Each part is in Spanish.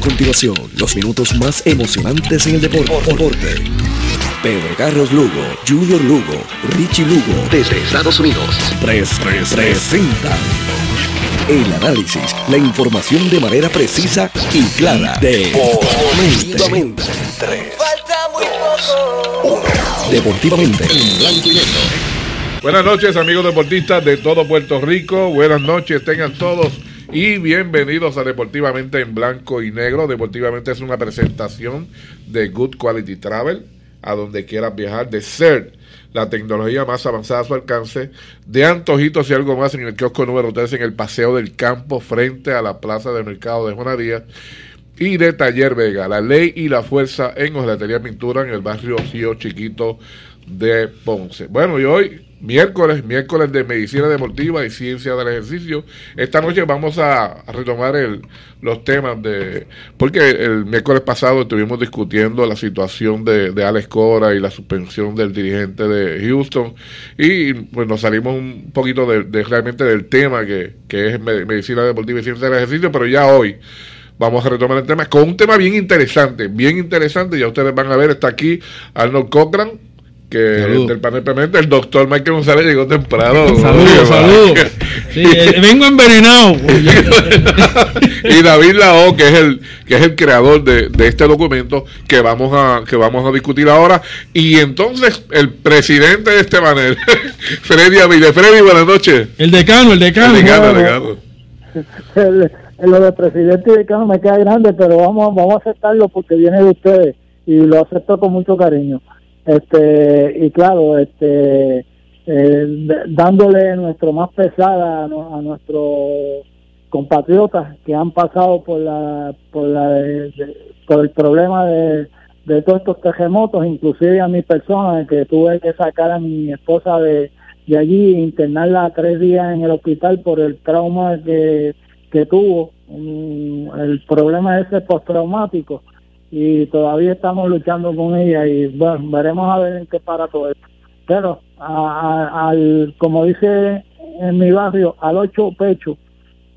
A continuación, los minutos más emocionantes en el deporte. Pedro Carlos Lugo, Junior Lugo, Richie Lugo, desde Estados Unidos, pres, pres, presentan el análisis, la información de manera precisa y clara. Deportivamente. 3, Falta muy poco. Deportivamente en blanco y negro. Buenas noches amigos deportistas de todo Puerto Rico, buenas noches tengan todos y bienvenidos a Deportivamente en Blanco y Negro. Deportivamente es una presentación de Good Quality Travel, a donde quieras viajar, de CERT, la tecnología más avanzada a su alcance, de antojitos y algo más en el kiosco número 3 en el Paseo del Campo frente a la Plaza de Mercado de Juana Díaz y de Taller Vega, la ley y la fuerza en Hojelatería Pintura en el barrio Río Chiquito de Ponce. Bueno, y hoy, miércoles, miércoles de Medicina Deportiva y Ciencia del Ejercicio, esta noche vamos a, retomar el, los temas de... Porque el miércoles pasado estuvimos discutiendo la situación de, de Alex Cora y la suspensión del dirigente de Houston y pues nos salimos un poquito de, realmente del tema que, que es me- Medicina Deportiva y Ciencia del Ejercicio, pero ya hoy vamos a retomar el tema con un tema bien interesante, bien interesante. Ya ustedes van a ver, está aquí Arnold Cochran, que Salud. del panel permanente, el doctor Michael González llegó temprano. Saludos, saludos. Sí, eh, vengo envenenado. y David Lao, que es el que es el creador de, de este documento que vamos a que vamos a discutir ahora. Y entonces el presidente de este panel, Freddy Avila. Freddy, buenas noches. El decano, el decano. El decano, el decano. el, el- lo de presidente y decano me queda grande, pero vamos vamos a aceptarlo porque viene de ustedes y lo acepto con mucho cariño. Este y claro, este eh, dándole nuestro más pesada a, nu- a nuestros compatriotas que han pasado por la por la por el problema de, de todos estos terremotos, inclusive a mi persona que tuve que sacar a mi esposa de, de allí internarla tres días en el hospital por el trauma que, que tuvo, el problema ese postraumático y todavía estamos luchando con ella y bueno, veremos a ver en qué para todo esto. Pero a- al, como dice en mi barrio, al ocho pecho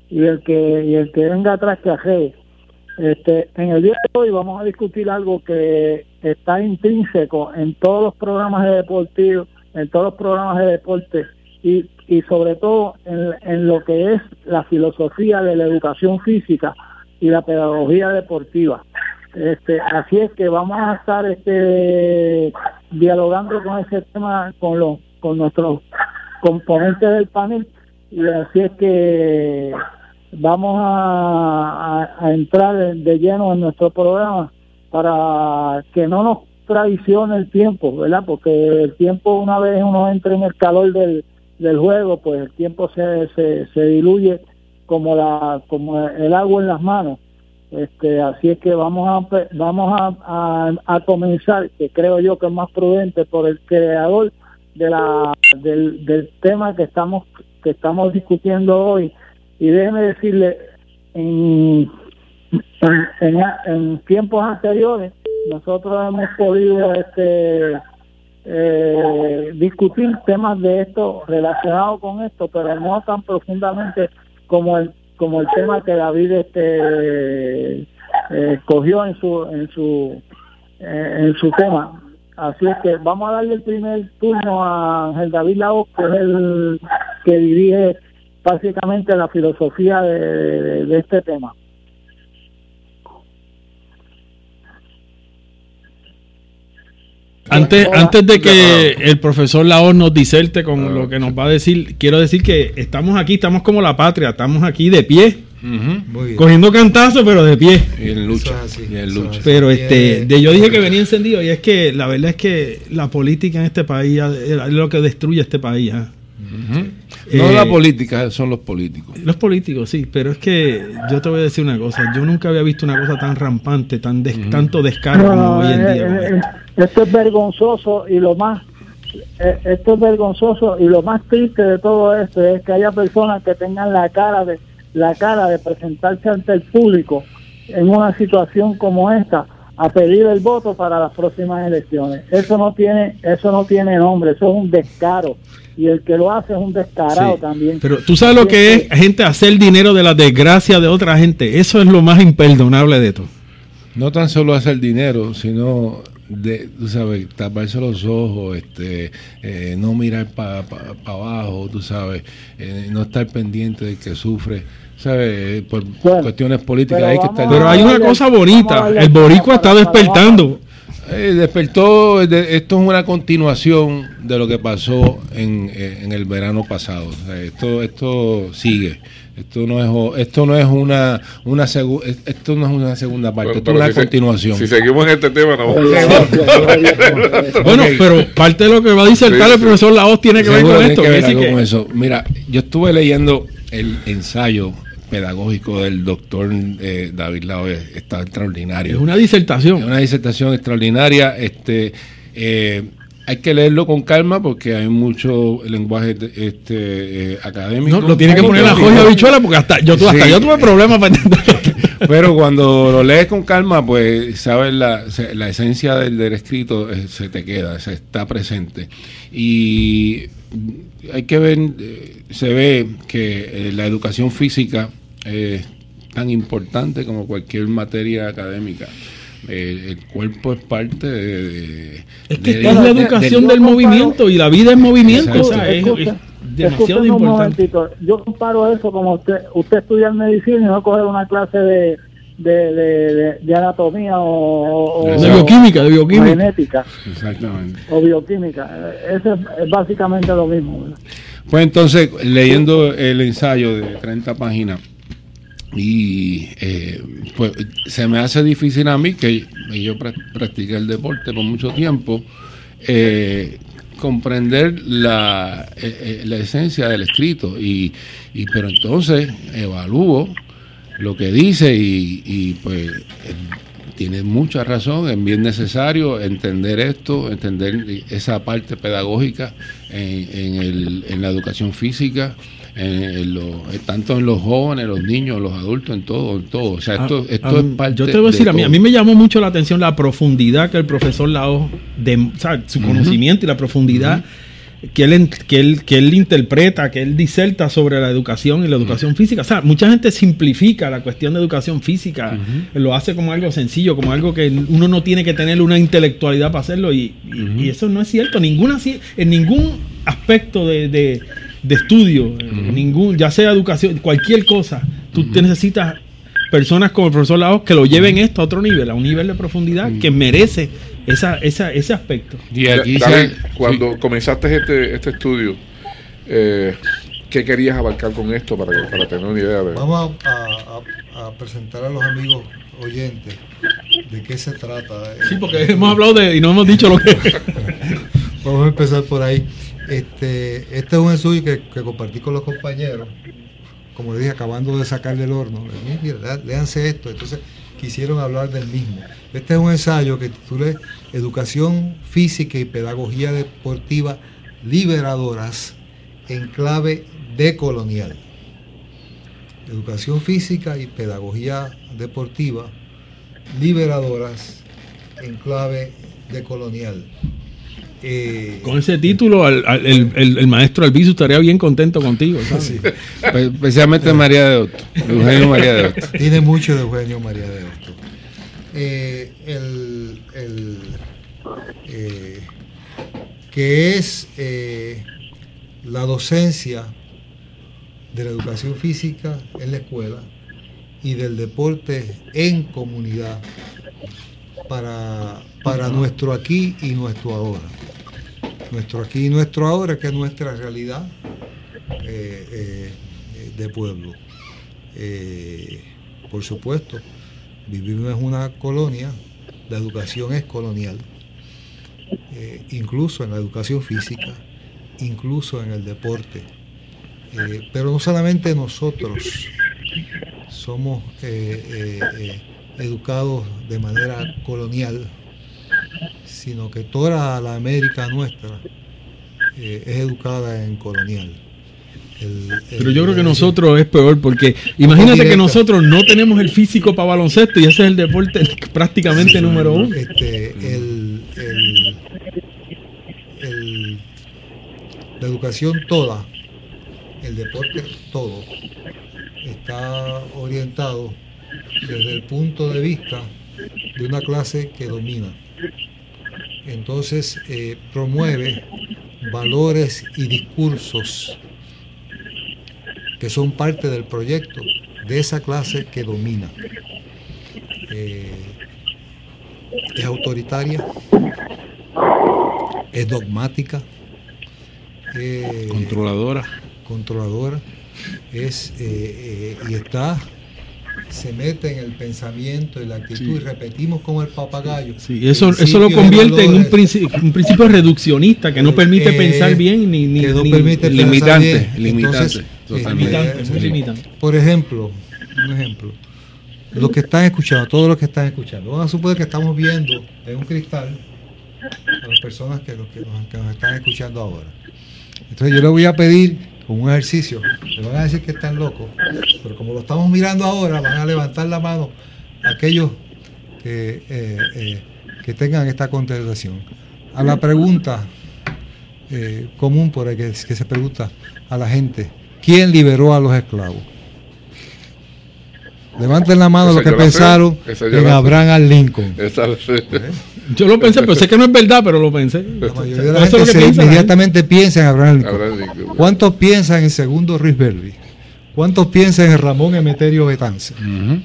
y el que y el que venga atrás que ajee. Este, en el día de hoy vamos a discutir algo que está intrínseco en todos los programas de deportivo, en todos los programas de deporte y, y sobre todo en, en lo que es la filosofía de la educación física y la pedagogía deportiva. Este, así es que vamos a estar este, dialogando con ese tema con los con nuestros componentes del panel y así es que vamos a, entrar de, de lleno en nuestro programa para que no nos traicione el tiempo, ¿verdad? Porque el tiempo una vez uno entra en el calor del, del juego, pues el tiempo se, se, se diluye como la como el agua en las manos. Este, así es que vamos a vamos a comenzar, que creo yo que es más prudente por el creador de la del, del tema que estamos que estamos discutiendo hoy. Y déjeme decirle en, en, en tiempos anteriores nosotros hemos podido este eh, discutir temas de esto relacionados con esto pero no tan profundamente como el como el tema que David este eh, escogió en su en su eh, en su tema. Así es que vamos a darle el primer turno a Ángel David Lao que es el que dirige básicamente la filosofía de este tema Antes, antes de que el profesor Laos nos diserte con lo que nos va a decir, quiero decir que estamos aquí, estamos como la patria, estamos aquí de pie, cogiendo cantazos, pero de pie. Y en lucha. Es y en lucha. es Pero este, es. de, yo dije que venía encendido y es que la verdad es que la política en este país es lo que destruye este país. ¿ah? No Eh, la política, son los políticos. Los políticos, sí, pero es que yo te voy a decir una cosa, yo nunca había visto una cosa tan rampante, tan des- tanto descaro No, como hoy en eh, día. eh, esto es vergonzoso y lo más eh, esto es vergonzoso y lo más triste de todo esto es que haya personas que tengan la cara de la cara de presentarse ante el público en una situación como esta a pedir el voto para las próximas elecciones. Eso no tiene eso no tiene nombre, eso es un descaro y el que lo hace es un descarado Sí, también. Pero tú sabes lo que es gente hacer dinero de la desgracia de otra gente. Eso es lo más imperdonable de todo. no tan solo hacer dinero, sino de, tú sabes, taparse los ojos, este, eh, no mirar para abajo, tú sabes, eh, no estar pendiente de que sufre, sabes, por cuestiones políticas pero hay que estar. Pero hay una cosa bonita, el boricua está despertando. Eh, despertó, esto es una continuación de lo que pasó en, en el verano pasado. esto, esto sigue. Esto no es esto no es una una esto no es una segunda parte, esto es una continuación. si seguimos en este tema no. bueno, pero parte de lo que va a disertar el profesor Laos tiene que ver con esto. con eso. Mira, yo estuve leyendo el ensayo pedagógico del doctor eh, David Laos, está extraordinario. Es una disertación. Es una disertación extraordinaria. Este eh, hay que leerlo con calma porque hay mucho lenguaje este eh, académico. No, lo tiene que poner la joya bichuela porque hasta yo, hasta yo tuve problemas para entender. Pero cuando lo lees con calma, pues sabes la, la esencia del, escrito eh, se te queda, se está presente. Y hay que ver, se ve que la educación física es tan importante como cualquier materia académica. Eh, el cuerpo es parte de... es que es la educación del, movimiento y la vida es movimiento. es, demasiado importante. Yo comparo eso como usted, usted estudia medicina y no coger una clase de, de, de, anatomía o, de bioquímica, de bioquímica. genética. Exactamente. O bioquímica. Eso es, básicamente lo mismo. Pues entonces, leyendo el ensayo de 30 páginas, y eh, pues se me hace difícil a mí, que yo practiqué el deporte por mucho tiempo, eh, comprender la, eh, la, esencia del escrito. Y, y, pero entonces evalúo lo que dice y, y pues tiene mucha razón, es bien necesario entender esto, entender esa parte pedagógica en, en, el, en la educación física en tanto en los jóvenes, los niños, los adultos, en todo, en todo. O sea, esto, ah, esto es parte Yo te voy a decir, a mí, a mí me llamó mucho la atención la profundidad que el profesor Lao, de, o sea, su conocimiento y la profundidad. Que él, que, él, que él interpreta, que él diserta sobre la educación y la educación física. O sea, mucha gente simplifica la cuestión de educación física, lo hace como algo sencillo, como algo que uno no tiene que tener una intelectualidad para hacerlo y, y, eso no es cierto. Ninguna, en ningún aspecto de de estudio, ningún, ya sea educación, cualquier cosa, tú necesitas personas como el profesor Laos que lo lleven esto a otro nivel, a un nivel de profundidad que merece esa, esa, ese aspecto. Y aquí cuando comenzaste este, este estudio, eh, ¿qué querías abarcar con esto para, para tener una idea de... Vamos a, presentar a los amigos oyentes de qué se trata. Sí, porque hemos hablado de y no hemos dicho lo que... Vamos a empezar por ahí. Este, este es un estudio que, compartí con los compañeros, como les dije, acabando de sacar del horno. Léanse esto. Entonces quisieron hablar del mismo. Este es un ensayo que titulé Educación Física y Pedagogía Deportiva Liberadoras en clave decolonial. Educación física y pedagogía deportiva liberadoras en clave decolonial. Eh, Con ese título, el, maestro Albizu estaría bien contento contigo. Pues, especialmente María de Otto. Eugenio María de Otto. Tiene mucho de Eugenio María de Otto. Eh, el, eh, que es la docencia de la educación física en la escuela y del deporte en comunidad para, para nuestro aquí y nuestro ahora nuestro aquí y nuestro ahora, que es nuestra realidad eh, eh, de pueblo. Eh, por supuesto, vivimos en una colonia, la educación es colonial, incluso en la educación física, incluso en el deporte. pero no solamente nosotros somos educados de manera colonial, sino que toda la América nuestra eh, es educada en colonial. Pero yo creo que nosotros es peor porque imagínate que nosotros no tenemos el físico para baloncesto y ese es el deporte prácticamente número uno. Este, la educación toda, el deporte todo, está orientado desde el punto de vista de una clase que domina. Entonces eh, promueve valores y discursos que son parte del proyecto de esa clase que domina. Eh, es autoritaria, es dogmática, eh, Controladora. controladora, es eh, y está se mete en el pensamiento y la actitud y repetimos como el papagayo. Sí, eso, eso lo convierte en un, principio, un principio reduccionista que no permite Eh, pensar bien ni, ni, no limitante, bien. limitante, Entonces, limitante, eh. Por ejemplo, un ejemplo, los que están escuchando, todos los que están escuchando, vamos a suponer que estamos viendo en un cristal a las personas que, los que, nos, que nos están escuchando ahora. Entonces yo les voy a pedir con un ejercicio, le van a decir que están locos, pero como lo estamos mirando ahora, van a levantar la mano aquellos que, eh, eh, tengan esta contestación. A la pregunta eh, común por el que se pregunta a la gente, ¿quién liberó a los esclavos? Levanten la mano Esa los que pensaron en. Abraham Lincoln. Esa la sé. Yo lo pensé, pero sé que no es verdad, pero lo pensé. La mayoría de la es lo gente que se piensa inmediatamente en Abraham Lincoln. Abraham Lincoln. ¿Cuántos piensan en el segundo Risberry? ¿Cuántos piensan en Ramón Emeterio Betance? Ujú.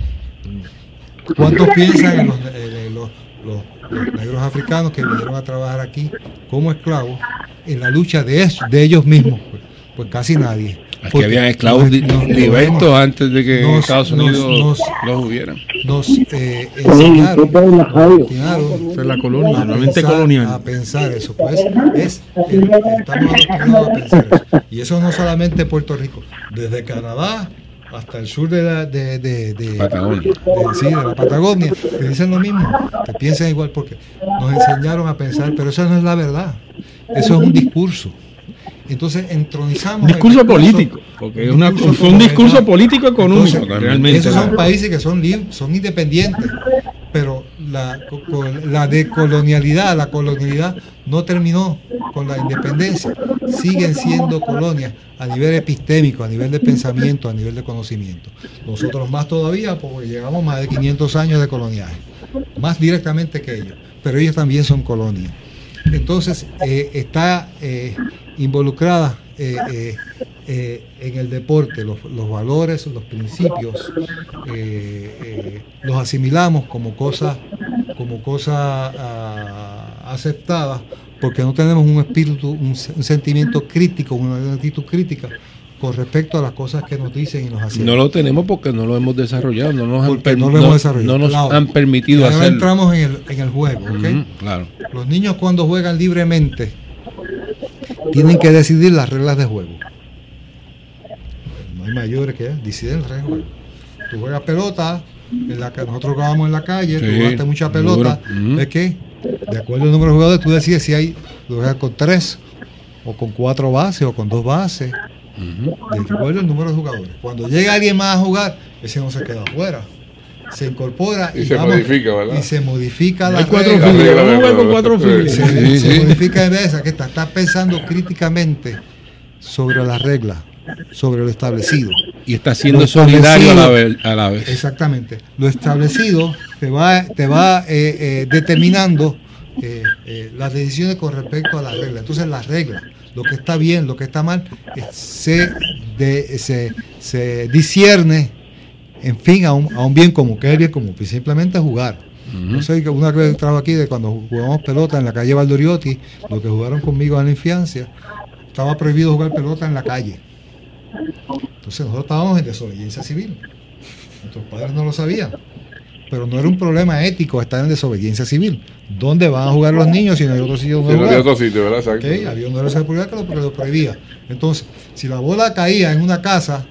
¿Cuántos piensan en los, en los- los- los negros africanos que vinieron a trabajar aquí como esclavos en la lucha de, eso- de ellos mismos? Pues, pues casi nadie. Aquí Porque habían esclavos nos- libertos antes de que nos- Estados Unidos nos- los hubieran. Nos eh, enseñaron, enseñaron Esa es la colonia, a pensar- colonial. A pensar eso, pues es, el- estamos a pensar eso. Y eso no solamente Puerto Rico, desde Canadá hasta el sur de la de, de, de- Patagonia. de- sí, de la Patagonia, que dicen lo mismo, que piensan igual porque nos enseñaron a pensar, pero eso no es la verdad, eso es un discurso. Entonces entronizamos discurso político, porque es una- discurso fue un discurso político económico, Entonces, realmente. Esos son países que son libres, son independientes, pero la, la decolonialidad, la colonialidad no terminó con la independencia, siguen siendo colonias a nivel epistémico, a nivel de pensamiento, a nivel de conocimiento. Nosotros más todavía, porque llevamos más de 500 años de coloniaje, más directamente que ellos, pero ellos también son colonias. Entonces, eh, está eh, involucrada eh, en el deporte, los, valores, los principios, los asimilamos como cosas como cosa aceptada, porque no tenemos un espíritu, un sentimiento crítico, una actitud crítica con respecto a las cosas que nos dicen y nos hacen. No lo tenemos porque no lo hemos desarrollado, no nos han, Porque per- no lo hemos desarrollado. no nos Claro. han permitido ahora hacerlo. entramos en el, en el juego, ¿ok? Claro. Los niños cuando juegan libremente tienen que decidir las reglas de juego. No hay mayores que deciden las reglas de juego. Tú juegas pelota, en la que nosotros jugábamos en la calle, tú jugaste mucha pelota, duro. Ujú. ¿ves qué? De acuerdo al número de jugadores, tú decides si hay, juegas con tres, o con cuatro bases, o con dos bases, De acuerdo al número de jugadores. Cuando llega alguien más a jugar, ese no se queda afuera. Se incorpora Y se modifica, ¿verdad? Y se modifica la Hay cuatro regla. filas. regla de con cuatro. Se, Sí, se sí. modifica en vez que está, está pensando críticamente sobre las reglas, sobre lo establecido. Y está siendo Lo solidario a la, vez, a la vez. Exactamente. Lo establecido te va, te va eh, eh, determinando eh, eh, las decisiones con respecto a las reglas. Entonces las reglas, lo que está bien, lo que está mal, eh, se, de- se, se discierne, en fin, a un, a un bien común. ¿Qué es el bien común? Simplemente jugar. Yo sé que una vez trabajo aquí de cuando jugamos pelota en la calle Valdoriotti, lo que jugaron conmigo en la infancia, estaba prohibido jugar pelota en la calle. Entonces nosotros estábamos en desobediencia civil. Nuestros padres no lo sabían. Pero no era un problema ético estar en desobediencia civil. ¿Dónde van a jugar los niños si no hay otro sitio donde no jugar? había otro sitio, ¿verdad? Exacto. Había una de seguridad que lo, prohibía. Entonces, si la bola caía en una casa,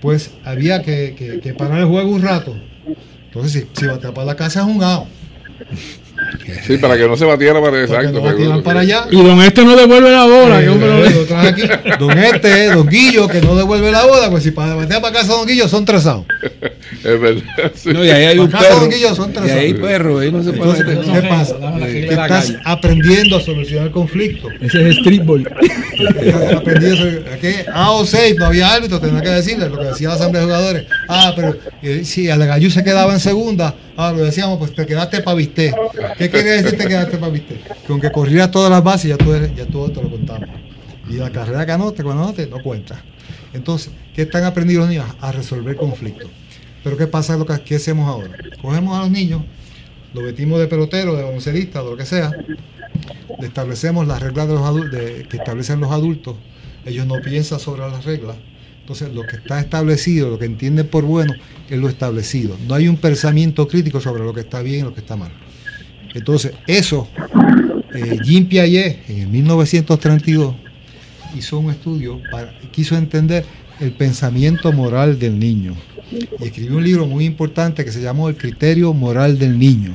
pues había que, que- que parar el juego un rato. Entonces, si, si batea para la casa es un. Sí, para que no se batiera para exacto. no para sí. allá. Y don este no devuelve la bola, que Eh, lo aquí. Don este, don Guillo, que no devuelve la bola, pues si para batear para casa don Guillo son tres outs. Es verdad. sí. No, y ahí hay un perro. guillos, son tres Y ahí hay perro, ahí no se puede Entonces, meter. ¿qué pasa? Que estás calle. aprendiendo a solucionar conflictos. Ese es streetball. Aprendiendo a A o 6, no había árbitro, tenía que decirle lo que decía la asamblea de jugadores. Ah, pero eh, si Alegayú se quedaba en segunda, ah, lo decíamos, pues te quedaste para viste. ¿Qué quiere decir te quedaste para viste? Que aunque corrieras todas las bases, ya tú, eres, ya tú te lo contamos. Y la carrera que anote, cuando anote, no cuenta. Entonces, ¿qué están aprendiendo los niños? A resolver conflictos. Pero ¿qué pasa? Lo que, ¿Qué hacemos ahora? Cogemos a los niños, los metimos de pelotero, de baloncelista, de lo que sea, le establecemos las reglas de los adultos, que establecen los adultos, ellos no piensan sobre las reglas. Entonces, lo que está establecido, lo que entienden por bueno, es lo establecido. No hay un pensamiento crítico sobre lo que está bien y lo que está mal. Entonces, eso, eh, Jean Piaget, en el 1932, hizo un estudio, para, quiso entender el pensamiento moral del niño. Y escribió un libro muy importante que se llamó El criterio moral del niño.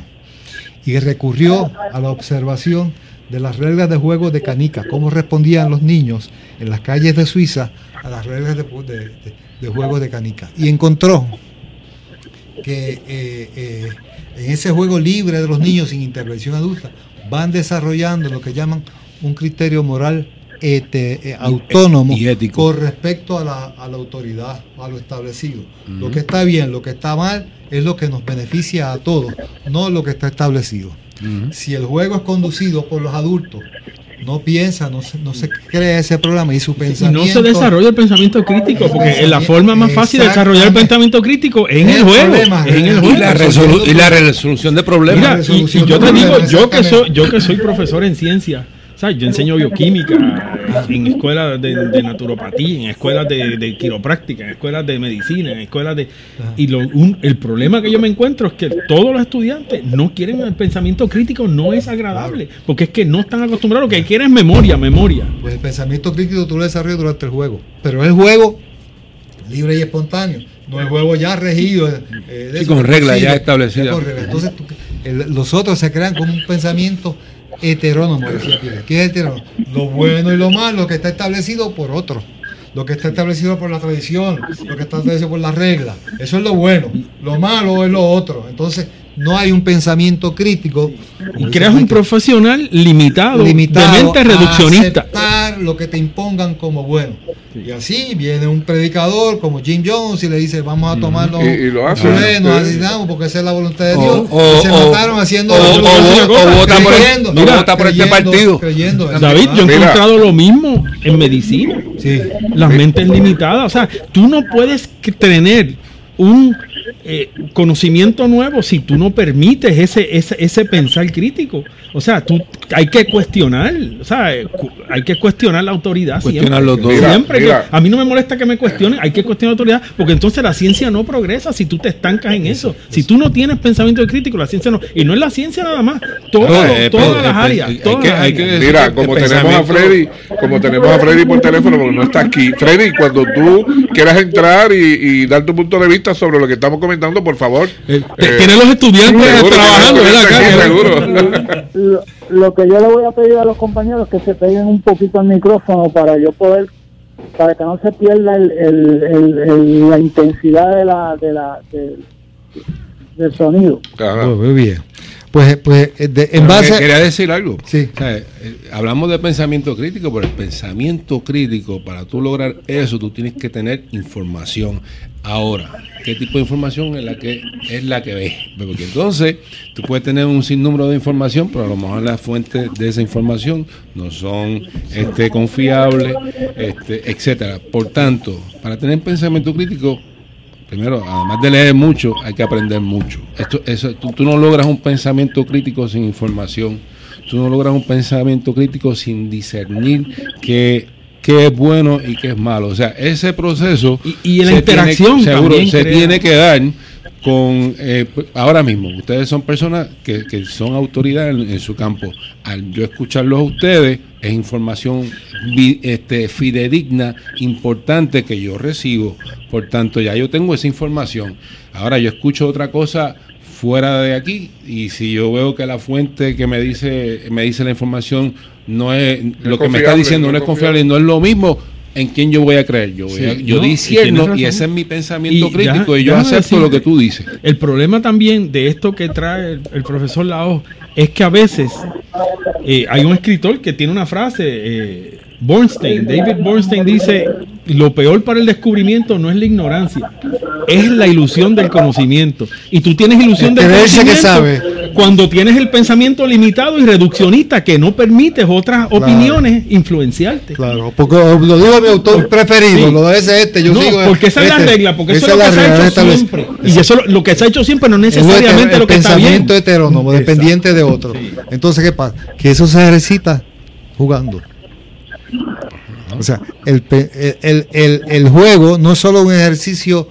Y recurrió a la observación de las reglas de juego de canica, cómo respondían los niños en las calles de Suiza a las reglas de, de, de juego de canica. Y encontró que eh, eh, en ese juego libre de los niños sin intervención adulta van desarrollando lo que llaman un criterio moral este, eh, autónomo y ético. con respecto a la, a la autoridad, a lo establecido. Lo que está bien, lo que está mal, es lo que nos beneficia a todos, no lo que está establecido. Si el juego es conducido por los adultos, no piensa, no se, no se crea ese programa y su Y pensamiento... no se desarrolla el pensamiento crítico, porque la forma más fácil de desarrollar el pensamiento crítico es en el el juego. problema, en el Y juego. la, resolu- y la resolución de problemas. Mira, y, resolución y yo te digo, yo que soy, yo que soy profesor en ciencia, ¿sabes? Yo enseño bioquímica en escuelas de, de naturopatía, en escuelas de, de quiropráctica, en escuelas de medicina, en escuelas de... Y lo, un- el problema que yo me encuentro es que todos los estudiantes no quieren el pensamiento crítico, no es agradable, porque es que no están acostumbrados, lo que quieren es memoria, memoria. Pues el pensamiento crítico tú lo desarrollas durante el juego. Pero es juego libre y espontáneo. No el juego ya regido. eh, de Sí, eso, con reglas ya establecidas. con. Entonces, tú- el- los otros se crean como un pensamiento heterónomo, decía Pierre. ¿Qué es heterónomo? Lo bueno y lo malo, lo que está establecido por otro. Lo que está establecido por la tradición, lo que está establecido por las reglas. Eso es lo bueno. Lo malo es lo otro. Entonces, no hay un pensamiento crítico. Y creas un profesional limitado, limitado de mente reduccionista. Lo que te impongan como bueno. Y así viene un predicador como Jim Jones y le dice, vamos a tomarnos Y- y lo hace. nos Sí. porque esa es la voluntad de O- Dios. o- Y se o- mataron haciendo o- o- o vota por- creyendo, o vota por este creyendo- partido. creyendo David, yo he Mira. encontrado lo mismo en medicina. Sí. Las mentes limitadas. O sea, tú no puedes tener un eh, conocimiento nuevo si tú no permites ese, ese, ese pensar crítico. O sea, tú hay que cuestionar. O sea, eh, hay que cuestionar la autoridad. Cuestionarlo siempre. todo. Mira, Siempre que- a mí no me molesta que me cuestionen, hay que cuestionar la autoridad, porque entonces la ciencia no progresa si tú te estancas en eso. Si tú no tienes pensamiento crítico, la ciencia no. Y no es la ciencia nada más, todo, No, eh, todas las áreas. hay todas que- las hay que áreas. decir Mira, como tenemos a Freddy, como tenemos a Freddy por teléfono, porque no está aquí. Freddy, cuando tú quieras entrar y, y dar tu punto de vista sobre lo que estamos comentando, por favor. Eh, Eh, tiene los estudiantes seguro, trabajando. Lo, lo que yo le voy a pedir a los compañeros es que se peguen un poquito al micrófono para yo poder, para que no se pierda el, el- el- el- la intensidad de la, de la, de- del sonido. Ajá. Muy bien. Pues, pues eh, de- en base... que- Quería decir algo. Sí. O sea, eh, hablamos de pensamiento crítico, pero el pensamiento crítico, para tú lograr eso, tú tienes que tener información. Ahora, ¿qué tipo de información es la que es la que ves? Porque entonces tú puedes tener un sinnúmero de información, pero a lo mejor las fuentes de esa información no son este, confiables, este, etcétera. Por tanto, para tener pensamiento crítico, Primero, además de leer mucho, hay que aprender mucho. Esto, eso, tú, tú no logras un pensamiento crítico sin información. Tú no logras un pensamiento crítico sin discernir qué, qué es bueno y qué es malo. O sea, ese proceso... Y- y la se interacción tiene- seguro, se crea- tiene que dar con... eh, ahora mismo, ustedes son personas que, que son autoridad en, en su campo. Al yo escucharlos a ustedes, es información este, fidedigna, importante que yo recibo. Por tanto, ya yo tengo esa información. Ahora yo escucho otra cosa fuera de aquí y si yo veo que la fuente que me dice me dice la información no es lo que me está diciendo no es confiable, no es lo mismo en quién yo voy a creer. Yo, voy Sí, a- yo no, y disierno y, ese es mi pensamiento Y crítico ya- y yo acepto lo que tú dices. El problema también de esto que trae el, el profesor Lao es que a veces eh, hay un escritor que tiene una frase, eh, Bornstein, David Bornstein dice, lo peor para el descubrimiento no es la ignorancia, es la ilusión del conocimiento. Y tú tienes ilusión El del que conocimiento sabe. cuando tienes el pensamiento limitado y reduccionista que no permites otras opiniones influenciarte. Claro, porque lo digo a mi autor preferido, Sí. lo ese este, yo no, sigo porque esa es la este. regla, porque eso es lo que se ha hecho vez. siempre. Y eso lo, lo que se ha hecho siempre no es Es lo necesariamente heter- lo que el está bien. pensamiento heterónomo, Exacto. dependiente de otro. Entonces, ¿qué pasa? Que eso se ejercita jugando. O sea, el, el- el- el juego no es solo un ejercicio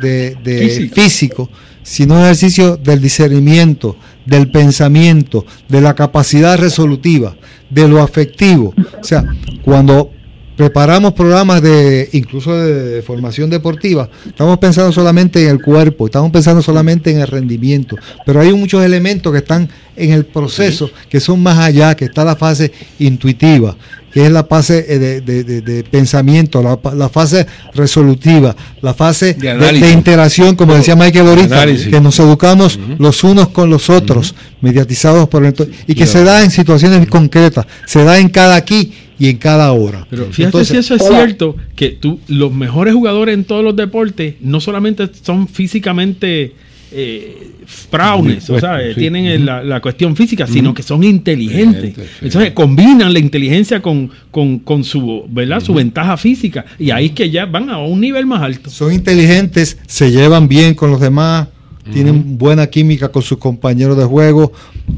de, de Físico. físico. sino un ejercicio del discernimiento, del pensamiento, de la capacidad resolutiva, de lo afectivo. O sea, cuando preparamos programas de incluso de formación deportiva, estamos pensando solamente en el cuerpo, estamos pensando solamente en el rendimiento, pero hay muchos elementos que están en el proceso que son más allá, que está la fase intuitiva, que es la fase eh, de, de- de- de pensamiento, la, la fase resolutiva, la fase De de, análisis. de interacción, como decía Michael ahorita, que nos educamos los unos con los otros, mediatizados por el entorno, y que se da en situaciones concretas, se da en cada aquí y en cada hora. Pero fíjate Entonces, si eso es cierto, que tú, los mejores jugadores en todos los deportes no solamente son físicamente eh, prowess, o sea, eh, Sí. tienen el- la, la cuestión física, sino que son inteligentes. Entonces combinan la inteligencia con, con, con su, ¿verdad? su ventaja física y ahí es que ya van a un nivel más alto. son inteligentes, se llevan bien con los demás, tienen buena química con sus compañeros de juego,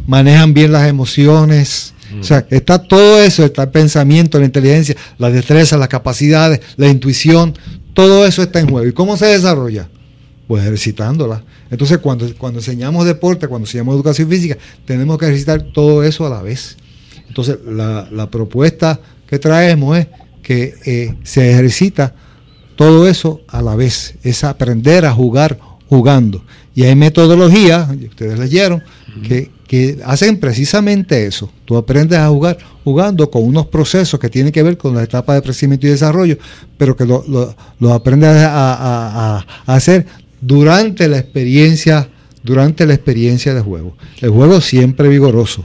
manejan bien las emociones. O sea, está todo eso, está el pensamiento, la inteligencia, la destreza, las capacidades, la intuición, todo eso está en juego. ¿Y cómo se desarrolla? Pues ejercitándola. Entonces, cuando, cuando enseñamos deporte, cuando enseñamos educación física, tenemos que ejercitar todo eso a la vez. Entonces, la, la propuesta que traemos es que eh, se ejercita todo eso a la vez. Es aprender a jugar jugando. Y hay metodologías, ustedes leyeron, que, que hacen precisamente eso. Tú aprendes a jugar jugando con unos procesos que tienen que ver con la etapa de crecimiento y desarrollo, pero que lo, lo- lo aprendes a- a- a hacer durante la experiencia, durante la experiencia de juego. El juego siempre vigoroso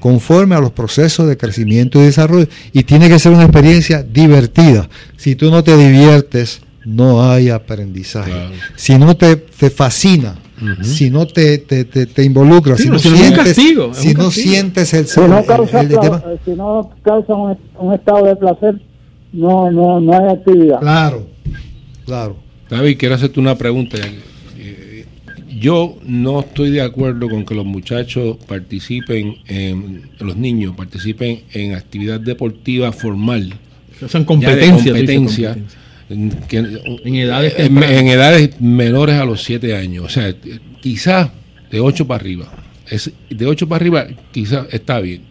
conforme a los procesos de crecimiento y desarrollo y tiene que ser una experiencia divertida. Si tú no te diviertes, no hay aprendizaje. Claro. Si no te, te fascina, si no te, te, te- te involucras, Sí, si no si sientes, castigo, si no sientes el, Si no causa, el- el tema- si no causa un, un estado de placer, no, no, no hay actividad. Claro, claro. David, quiero hacerte una pregunta. Eh, Yo no estoy de acuerdo con que los muchachos participen, en, los niños participen en actividad deportiva formal. Tú dices, competencia, que- En edades en, tempranas. en edades menores a los 7 años. O sea, quizás de 8 para arriba. Es, de 8 para arriba quizás está bien.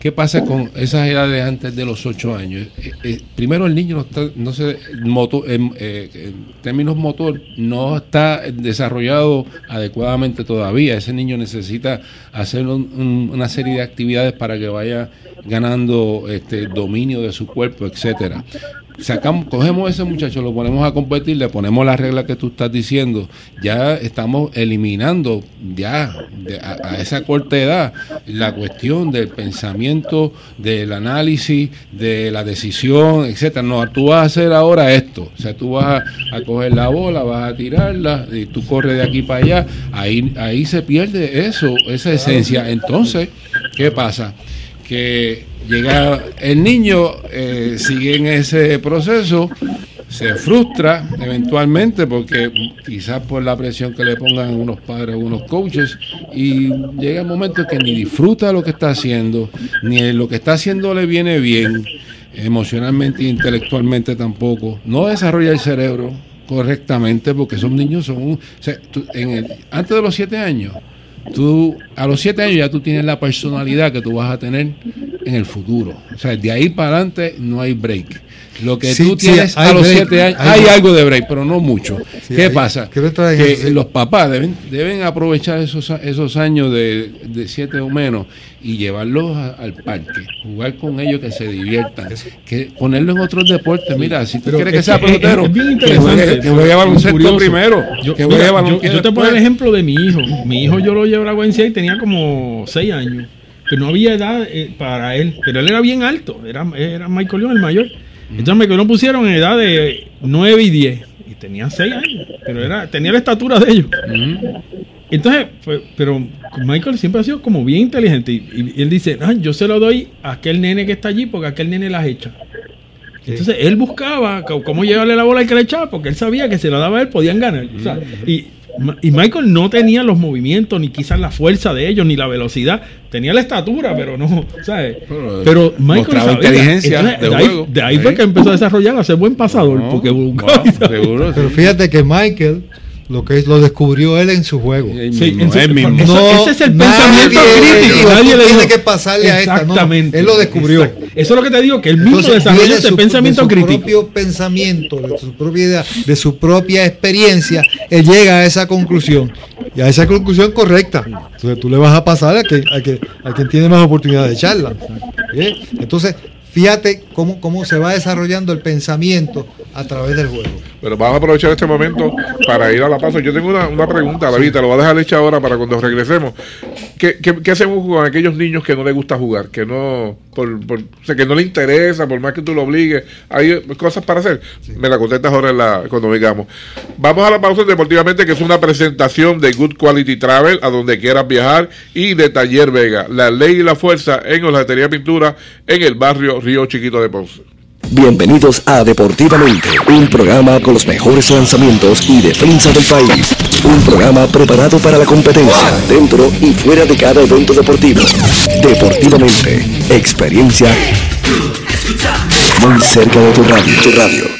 ¿Qué pasa con esas edades antes de los 8 años? Eh, eh, primero el niño no está, no se, moto- en, eh, en términos motor, no está desarrollado adecuadamente todavía. Ese niño necesita hacer un- un- una serie de actividades para que vaya ganando este dominio de su cuerpo, etcétera. Sacamos, cogemos ese muchacho, lo ponemos a competir, le ponemos la regla que tú estás diciendo, ya estamos eliminando ya de- a, a esa corta edad la cuestión del pensamiento, del análisis, de la decisión, etcétera. No, tú vas a hacer ahora esto, o sea, tú vas a, a coger la bola, vas a tirarla, y tú corres de aquí para allá, ahí, ahí se pierde eso, esa esencia. Entonces, ¿qué pasa? que llega el niño, eh, sigue en ese proceso, se frustra eventualmente porque quizás por la presión que le pongan unos padres o unos coaches y llega el momento que ni disfruta lo que está haciendo, ni lo que está haciendo le viene bien, emocionalmente e intelectualmente tampoco, no desarrolla el cerebro correctamente porque esos niños son, antes de los siete años, tú a los siete años ya tú tienes la personalidad que tú vas a tener en el futuro. O sea, de ahí para adelante no hay break. Lo que Sí, tú sí, tienes hay a los break, siete años, hay hay, algo de break, pero no mucho. Sí, ¿Qué hay- pasa? Que sí. los papás deben, deben aprovechar esos, esos años de, de siete o menos y llevarlos a- al parque, jugar con ellos que se diviertan, que ponerlos en otros deportes. Mira, si tú Pero quieres que sea que pelotero, que juegue, que juegue baloncesto primero, Yo, que mira, yo- yo te pongo el ejemplo de mi hijo. Mi hijo yo lo llevo a UNCA y tenía como 6 años. pero no había edad eh, para él. Pero él era bien alto, era, era Michael León el mayor. Entonces Michael León pusieron en edad de 9 y 10. Y tenía 6 años, pero era, tenía la estatura de ellos. Entonces, fue- pero Michael siempre ha sido como bien inteligente. Y, y él dice, "Ah, yo se lo doy a aquel nene que está allí porque aquel nene las echa. Entonces él buscaba cómo llevarle la bola al que le echaba, porque él sabía que si la daba a él podían ganar. O sea, y, y Michael no tenía los movimientos, ni quizás la fuerza de ellos, ni la velocidad. Tenía la estatura, pero no, ¿sabes? Pero, Pero Michael sabía. inteligencia Entonces, de de, ahí, juego. de ahí fue que empezó a desarrollar, a ser buen pasador, No, porque sabía. seguro. Pero fíjate que Michael lo que es, lo descubrió él en su juego. Sí, mismo, mismo. Eso- No, ese es el pensamiento crítico. dijo, Nadie "Tú le tienes dijo". que pasarle a esta, no, Exactamente. él lo descubrió. Exacto. Eso es lo que te digo, que él mismo Entonces, desarrolló ese su- pensamiento de su crítico. propio pensamiento, de su propia idea, de su propia experiencia, él llega a esa conclusión. Y a esa conclusión correcta. Entonces tú le vas a pasar a, que, a, que, a quien tiene más oportunidad de charla. ¿Bien? Entonces, fíjate cómo, cómo se va desarrollando el pensamiento a través del juego. Pero vamos a aprovechar este momento para ir a la paso. Yo tengo una, una pregunta, David, te lo voy a dejar hecha ahora para cuando regresemos. ¿Qué, qué, qué hacemos con aquellos niños que no les gusta jugar? Que no, por, por- o sea, que no les interesa, por más que tú lo obligues. Hay cosas para hacer. Me la contestas ahora en la, cuando vengamos. Vamos a la pausa deportivamente, que es una presentación de Good Quality Travel, a donde quieras viajar, y de Taller Vega, la ley y la fuerza en hojalatería y pintura en el barrio Río Chiquito de Ponce. Bienvenidos a Deportivamente, un programa con los mejores lanzamientos y defensa del país. Un programa preparado para la competencia, dentro y fuera de cada evento deportivo. Deportivamente, experiencia muy cerca de tu radio. Tu radio.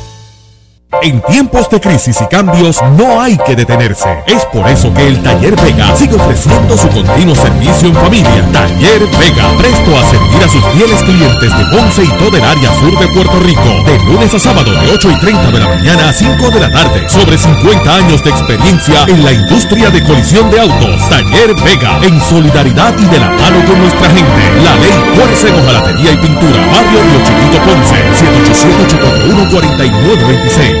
En tiempos de crisis y cambios no hay que detenerse. Es por eso que el Taller Vega sigue ofreciendo su continuo servicio en familia. Taller Vega, presto a servir a sus fieles clientes de Ponce y todo el área sur de Puerto Rico. De lunes a sábado de 8 y 30 de la mañana a 5 de la tarde. Sobre 50 años de experiencia en la industria de colisión de autos. Taller Vega, en solidaridad y de la mano con nuestra gente. La ley fuerza en hojalatería y pintura. Barrio Río Chiquito Ponce. 787-841-4926.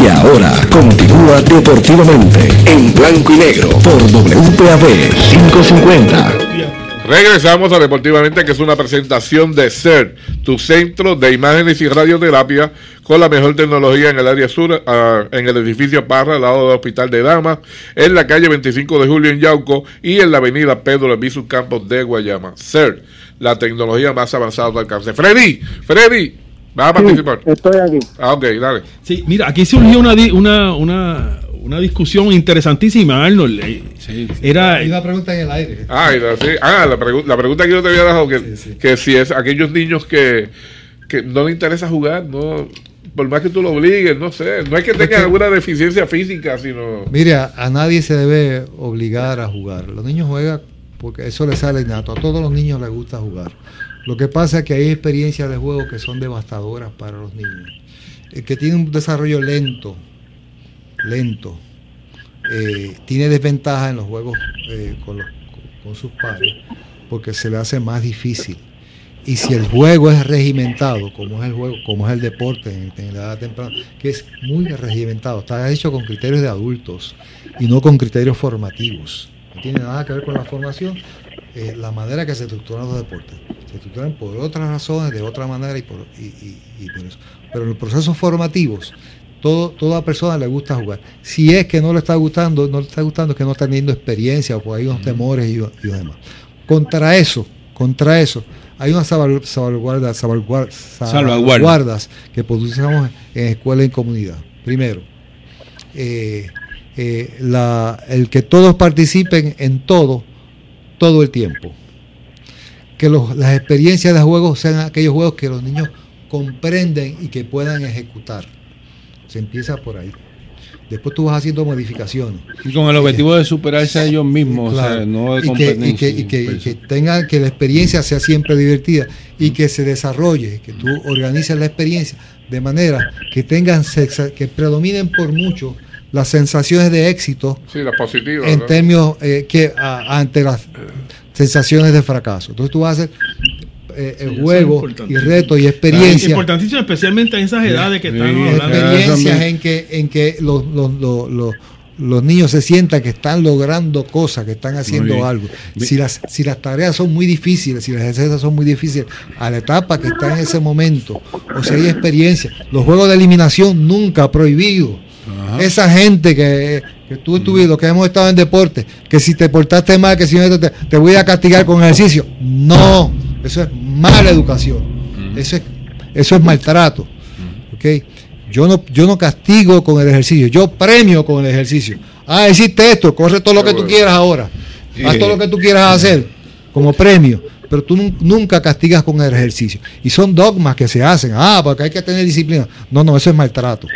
Y ahora continúa deportivamente en blanco y negro por WPAB 550. Regresamos a Deportivamente, que es una presentación de CER, tu centro de imágenes y radioterapia con la mejor tecnología en el área sur, ah, en el edificio Parra, al lado del Hospital de Damas, en la calle 25 de Julio en Yauco y en la avenida Pedro Albizu Campos de Guayama. CER, la tecnología más avanzada al alcance. Freddy, Freddy, ¿vas a participar? Estoy aquí. Ah, ok, dale. Sí, mira, aquí surgió una, di- una, una, una discusión interesantísima, Arnold. Eh, Sí. Era, Hay una pregunta en el aire. Ah, la, sí. Ah, la, pregu- la pregunta que yo te había dejado, que, que si es aquellos niños que, que no les interesa jugar, no por más que tú lo obligues, no sé, no es que tengan alguna deficiencia física, sino... Mire, a, a nadie se debe obligar a jugar. Los niños juegan porque eso les sale innato. A todos los niños les gusta jugar. Lo que pasa es que hay experiencias de juego que son devastadoras para los niños. El que tiene un desarrollo lento, lento, eh, tiene desventaja en los juegos eh, con sus padres porque se le hace más difícil. Y si el juego es regimentado, como es el juego, como es el deporte en, en la edad temprana, que es muy regimentado, está hecho con criterios de adultos y no con criterios formativos. No tiene nada que ver con la formación. Eh, la manera que se estructuran los deportes. Se estructuran por otras razones, de otra manera y por, y, y- y por eso. Pero en los procesos formativos, todo, toda persona le gusta jugar. Si es que no le está gustando, no le está gustando, es que no está teniendo experiencia o por ahí unos temores y, y demás. Contra eso, contra eso, hay unas salvaguardas, salvaguardas, salvaguardas, Salvaguardas. salvaguardas que producimos en escuela y en comunidad. Primero, eh, eh, la- el que todos participen en todo, todo el tiempo. Que los- las experiencias de juego sean aquellos juegos que los niños comprenden y que puedan ejecutar. Se empieza por ahí. Después tú vas haciendo modificaciones. Y con el objetivo de superarse a ellos mismos, o sea, Claro. no de y, que, y, que, y que- y pues. que tengan que la experiencia sea siempre divertida y que se desarrolle, que tú organices la experiencia de manera que tengan sexa- que predominen por mucho las sensaciones de éxito Sí, las positivas. en ¿no? términos eh, que a- ante las sensaciones de fracaso. Entonces tú vas a hacer eh, es juego y retos y Es experiencias importantísimo, especialmente en esas edades que estamos sí, hablando. Experiencias en que, en que los, los, los, los- los niños se sientan que están logrando cosas, que están haciendo algo. Si las, si las tareas son muy difíciles, si las recetas son muy difíciles, a la etapa que está en ese momento, o si hay experiencia, los juegos de eliminación nunca prohibidos. Esa gente que, que tú estuviste, los que hemos estado en deporte, que si te portaste mal, que si no te, te voy a castigar con ejercicio. No, eso es mala educación. Eso es, eso es maltrato. ¿ok? Yo no, yo no castigo con el ejercicio, yo premio con el ejercicio. Ah, hiciste esto, corre todo lo que tú quieras ahora. Haz todo lo que tú quieras hacer como premio. Pero tú nun- nunca castigas con el ejercicio. Y son dogmas que se hacen. Ah, porque hay que tener disciplina. No, no, eso es maltrato.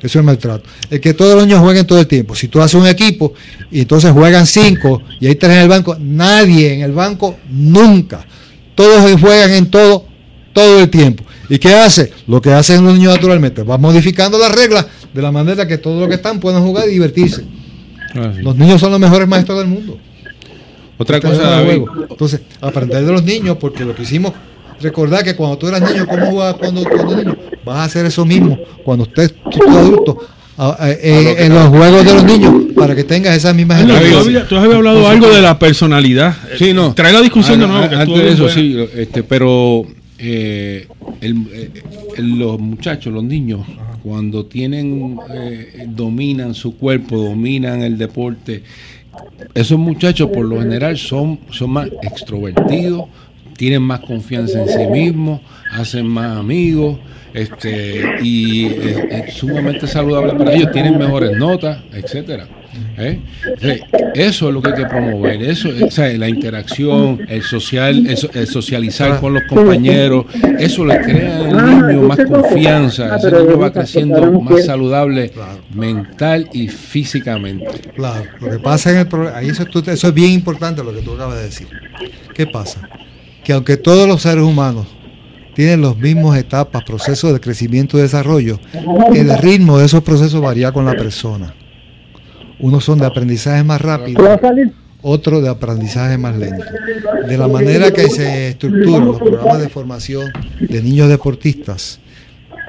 Eso es maltrato. El que todos los niños jueguen todo el tiempo. Si tú haces un equipo y entonces juegan cinco y hay tres en el banco, nadie en el banco nunca. Todos juegan en todo, todo el tiempo. ¿Y qué hace? Lo que hacen los niños naturalmente. Va modificando las reglas de la manera que todos los que están puedan jugar y divertirse. Ah, sí. Los niños son los mejores maestros del mundo. Otra Este cosa, David. Entonces, aprender de los niños, porque lo que hicimos, recordar que cuando tú eras niño, ¿cómo jugabas cuando, cuando niño? Vas a hacer eso mismo cuando usted tú, tú adulto, a- a- eh, en los juegos de los niños, para que tengas esas mismas Bueno, tú, habías, tú hablado algo de la personalidad. Sí, no. Trae la discusión de Ah, nuevo. ah, Antes de eso, buena. sí, este, pero eh, el- eh, el- los muchachos, los niños, cuando tienen, eh, dominan su cuerpo, dominan el deporte, esos muchachos por lo general son, son más extrovertidos, tienen más confianza en sí mismos, hacen más amigos, este, y eh, es sumamente saludable para ellos, tienen mejores notas, etcétera. ¿eh? Eso es lo que hay que promover, eso, o sea, la interacción, el social, el, so- el socializar con los compañeros, eso le crea al niño más confianza, ese niño va creciendo más saludable mental y físicamente. Claro, lo que pasa en el problema, ahí eso es bien importante lo que tú acabas de decir. ¿Qué pasa? Que aunque todos los seres humanos tienen las mismas etapas, procesos de crecimiento y desarrollo, el ritmo de esos procesos varía con la persona. Unos son de aprendizaje más rápido, otros de aprendizaje más lento. De la manera que se estructuran los programas de formación de niños deportistas,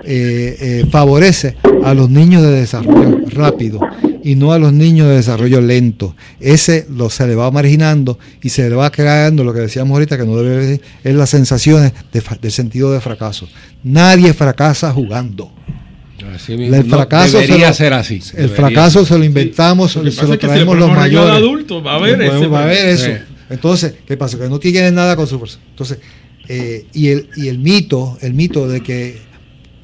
eh, eh, favorece a los niños de desarrollo rápido y no a los niños de desarrollo lento. Ese lo, se le va marginando y se le va creando lo que decíamos ahorita que no debe ser, es las sensaciones de fa- del sentido de fracaso. Nadie fracasa jugando. Así El mismo, no, fracaso se debería lo- ser así. El debería fracaso se lo inventamos, Lo que se lo es que si traemos los mayores. adulto, va a haber Podemos- ese- va a haber eso. Sí. Entonces, ¿qué pasa? Que no tiene nada con su fuerza. Entonces, eh, y el y el mito, el mito de que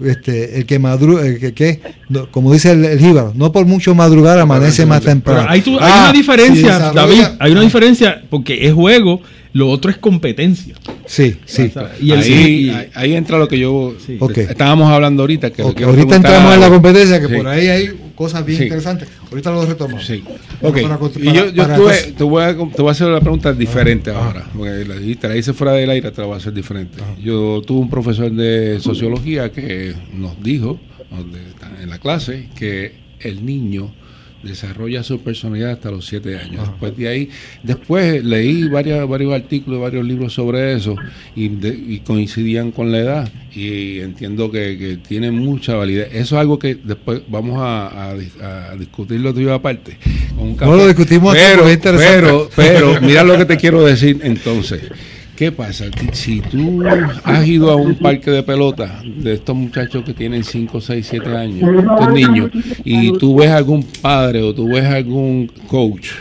este, el que madruga, el que, que- no, como dice el, el jíbaro, no por mucho madrugar amanece más temprano. Hay, Ah, una diferencia, David, hay una diferencia porque es juego, lo otro es competencia. Sí, sí. Y el- ahí, y- ahí- ahí entra lo que yo Sí. Estábamos hablando ahorita. Que ahorita entramos en la competencia, que Sí. por ahí hay cosas bien Sí. interesantes. Ahorita lo retomamos. Sí. Pero Ok. para- y yo, yo para- tuve- para- te, voy a, te voy a hacer una pregunta diferente Ah. ahora. Porque la, dijiste, la hice fuera del aire, te la voy a hacer diferente. Yo tuve un profesor de sociología que nos dijo en la clase que el niño desarrolla su personalidad hasta los siete años. Después de ahí, después leí varios, varios artículos, varios libros sobre eso y, de- y coincidían con la edad y entiendo que, que tiene mucha validez. Eso es algo que después vamos a, a dis- a discutirlo tú y yo aparte. con un No lo discutimos pero, interesante. pero, pero, mira lo que te quiero decir entonces. ¿Qué pasa? Si tú has ido a un parque de pelota de estos muchachos que tienen 5, 6, 7 años, estos niños, y tú ves algún padre o tú ves algún coach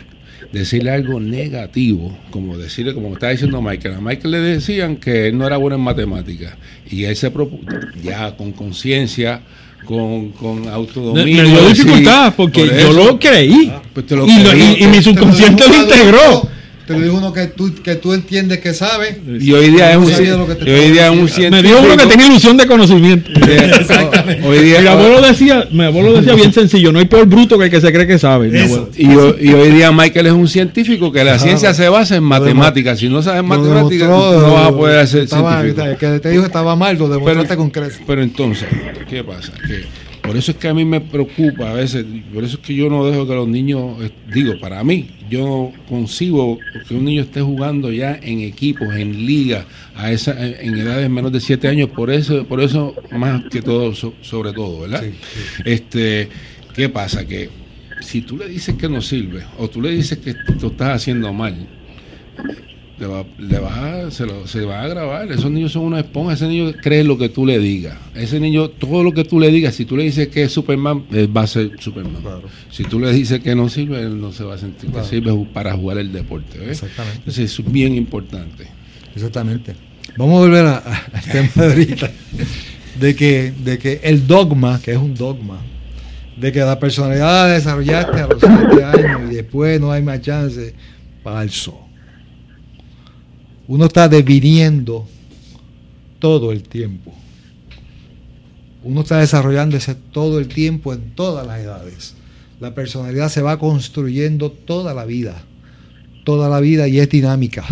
decirle algo negativo, como decirle, como está diciendo Michael, a Michael le decían que él no era bueno en matemáticas, y él se propuso, ya con conciencia, con, con autodominio. me dio dificultad porque por yo lo creí. pues te lo y mi subconsciente lo integró. Te lo dijo uno que tú, que tú entiendes que sabe. Y hoy día es un, hoy día es estaba Me dijo uno que científico. tenía ilusión de conocimiento. Exactamente. Hoy día, Mi abuelo decía, mi abuelo decía bien sencillo, no hay peor bruto que el que se cree que sabe. y, y hoy día Michael es un científico que la ciencia se basa en matemáticas. Si no sabes matemáticas, no vas a poder ser estaba- científico. El que te dijo estaba mal, lo demostraste con creces. Pero entonces, ¿qué pasa? Que por eso es que a mí me preocupa a veces, por eso es que yo no dejo que los niños, eh, digo, para mí, yo concibo que un niño esté jugando ya en equipos, en liga, a esa, en edades menos de 7 años, por eso, por eso más que todo, so- sobre todo, ¿verdad? Este, ¿qué pasa? Que si tú le dices que no sirve, o tú le dices que tú estás haciendo mal, le va, le va se, lo- se va a grabar. Esos niños son una esponja. Ese niño cree lo que tú le digas. Ese niño, todo lo que tú le digas, si tú le dices que es Superman, él va a ser Superman. Claro. Si tú le dices que no sirve, él no se va a sentir Claro. que sirve para jugar el deporte. ¿ves? Exactamente. Entonces, eso es bien importante. Exactamente. Vamos a volver al tema de ahorita. De que, de que el dogma, que es un dogma, de que la personalidad la desarrollaste a los 7 años y después no hay más chance, falso. Uno está deviniendo todo el tiempo. Uno está desarrollándose todo el tiempo en todas las edades. La personalidad se va construyendo toda la vida. Toda la vida y es dinámica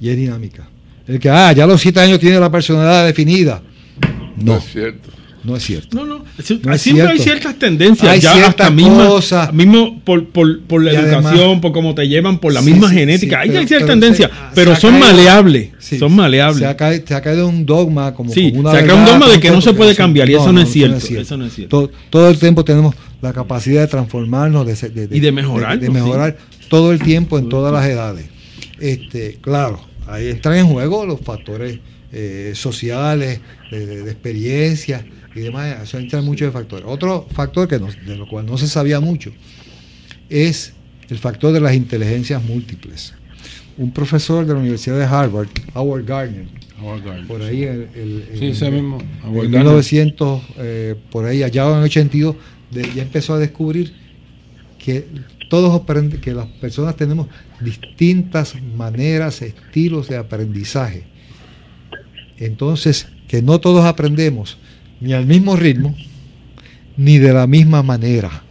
y es dinámica. El que, ah, ya a los siete años tiene la personalidad definida. No No, es cierto. No es cierto. No, no. siempre hay cierto. ciertas tendencias. Hay ya ciertas hasta misma, cosas. mismo por, por, por la Y educación, además- por cómo te llevan, por la Sí, misma sí, genética. sí, Hay pero- hay ciertas tendencias, pero son caído- maleables. Son maleables. Se ha, caído, se ha caído un dogma como, como una se ha creado un dogma de que no se puede cambiar, y eso no es cierto, eso no es cierto. Todo, todo el tiempo tenemos la capacidad de transformarnos de, se- Y de mejorarnos, de, de mejorar todo el tiempo en todas las edades. Este, claro, ahí entran en juego los factores eh, sociales, de, de- de experiencia y demás. Eso entran muchos factores. Otro factor que de lo cual no se sabía mucho es el factor de las inteligencias múltiples. Un profesor de la Universidad de Harvard, Howard Gardner, por ahí el, el- Sí, el- ese mismo, en Howard Gardner. 1900 eh, por ahí allá en el 82 de- ya empezó a descubrir que todos que las personas tenemos distintas maneras estilos de aprendizaje entonces que no todos aprendemos ni al mismo ritmo ni de la misma manera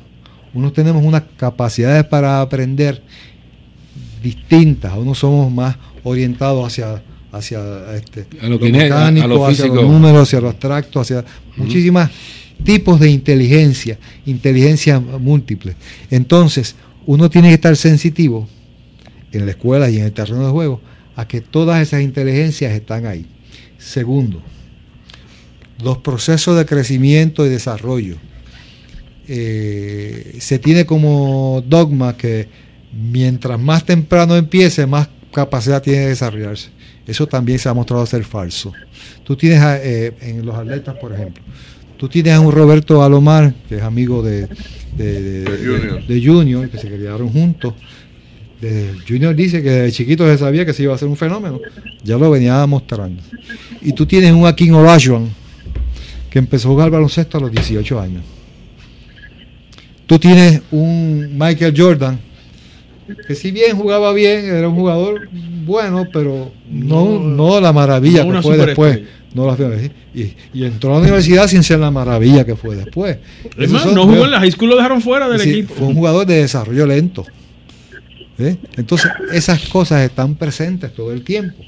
unos tenemos unas capacidades para aprender distintas unos somos más orientados hacia hacia este, A lo que ne- a- a mecánico, lo hacia los números, hacia lo abstracto, hacia muchísimas tipos de inteligencia, inteligencia múltiple. Entonces, uno tiene que estar sensitivo en la escuela y en el terreno de juego a que todas esas inteligencias están ahí. Segundo, los procesos de crecimiento y desarrollo. Eh, se tiene como dogma que mientras más temprano empiece, más capacidad tiene de desarrollarse. Eso también se ha mostrado ser falso. Tú tienes a- eh, en los atletas, por ejemplo, tú tienes a un Roberto Alomar, que es amigo de, de, Junior. de Junior, que se criaron juntos. Junior dice que de chiquito se sabía que se iba a hacer un fenómeno. Ya lo venía mostrando. Y tú tienes un Akin Olajuwon, que empezó a jugar baloncesto a los 18 años. Tú tienes un Michael Jordan, que si bien jugaba bien, era un jugador bueno, pero no, no, la maravilla no que fue después. No la y, y entró a la universidad sin ser la maravilla que fue después. Es más, no jugó en la high school, lo dejaron fuera del Sí, equipo. Fue un jugador de desarrollo lento. ¿Eh? Entonces, esas cosas están presentes todo el tiempo.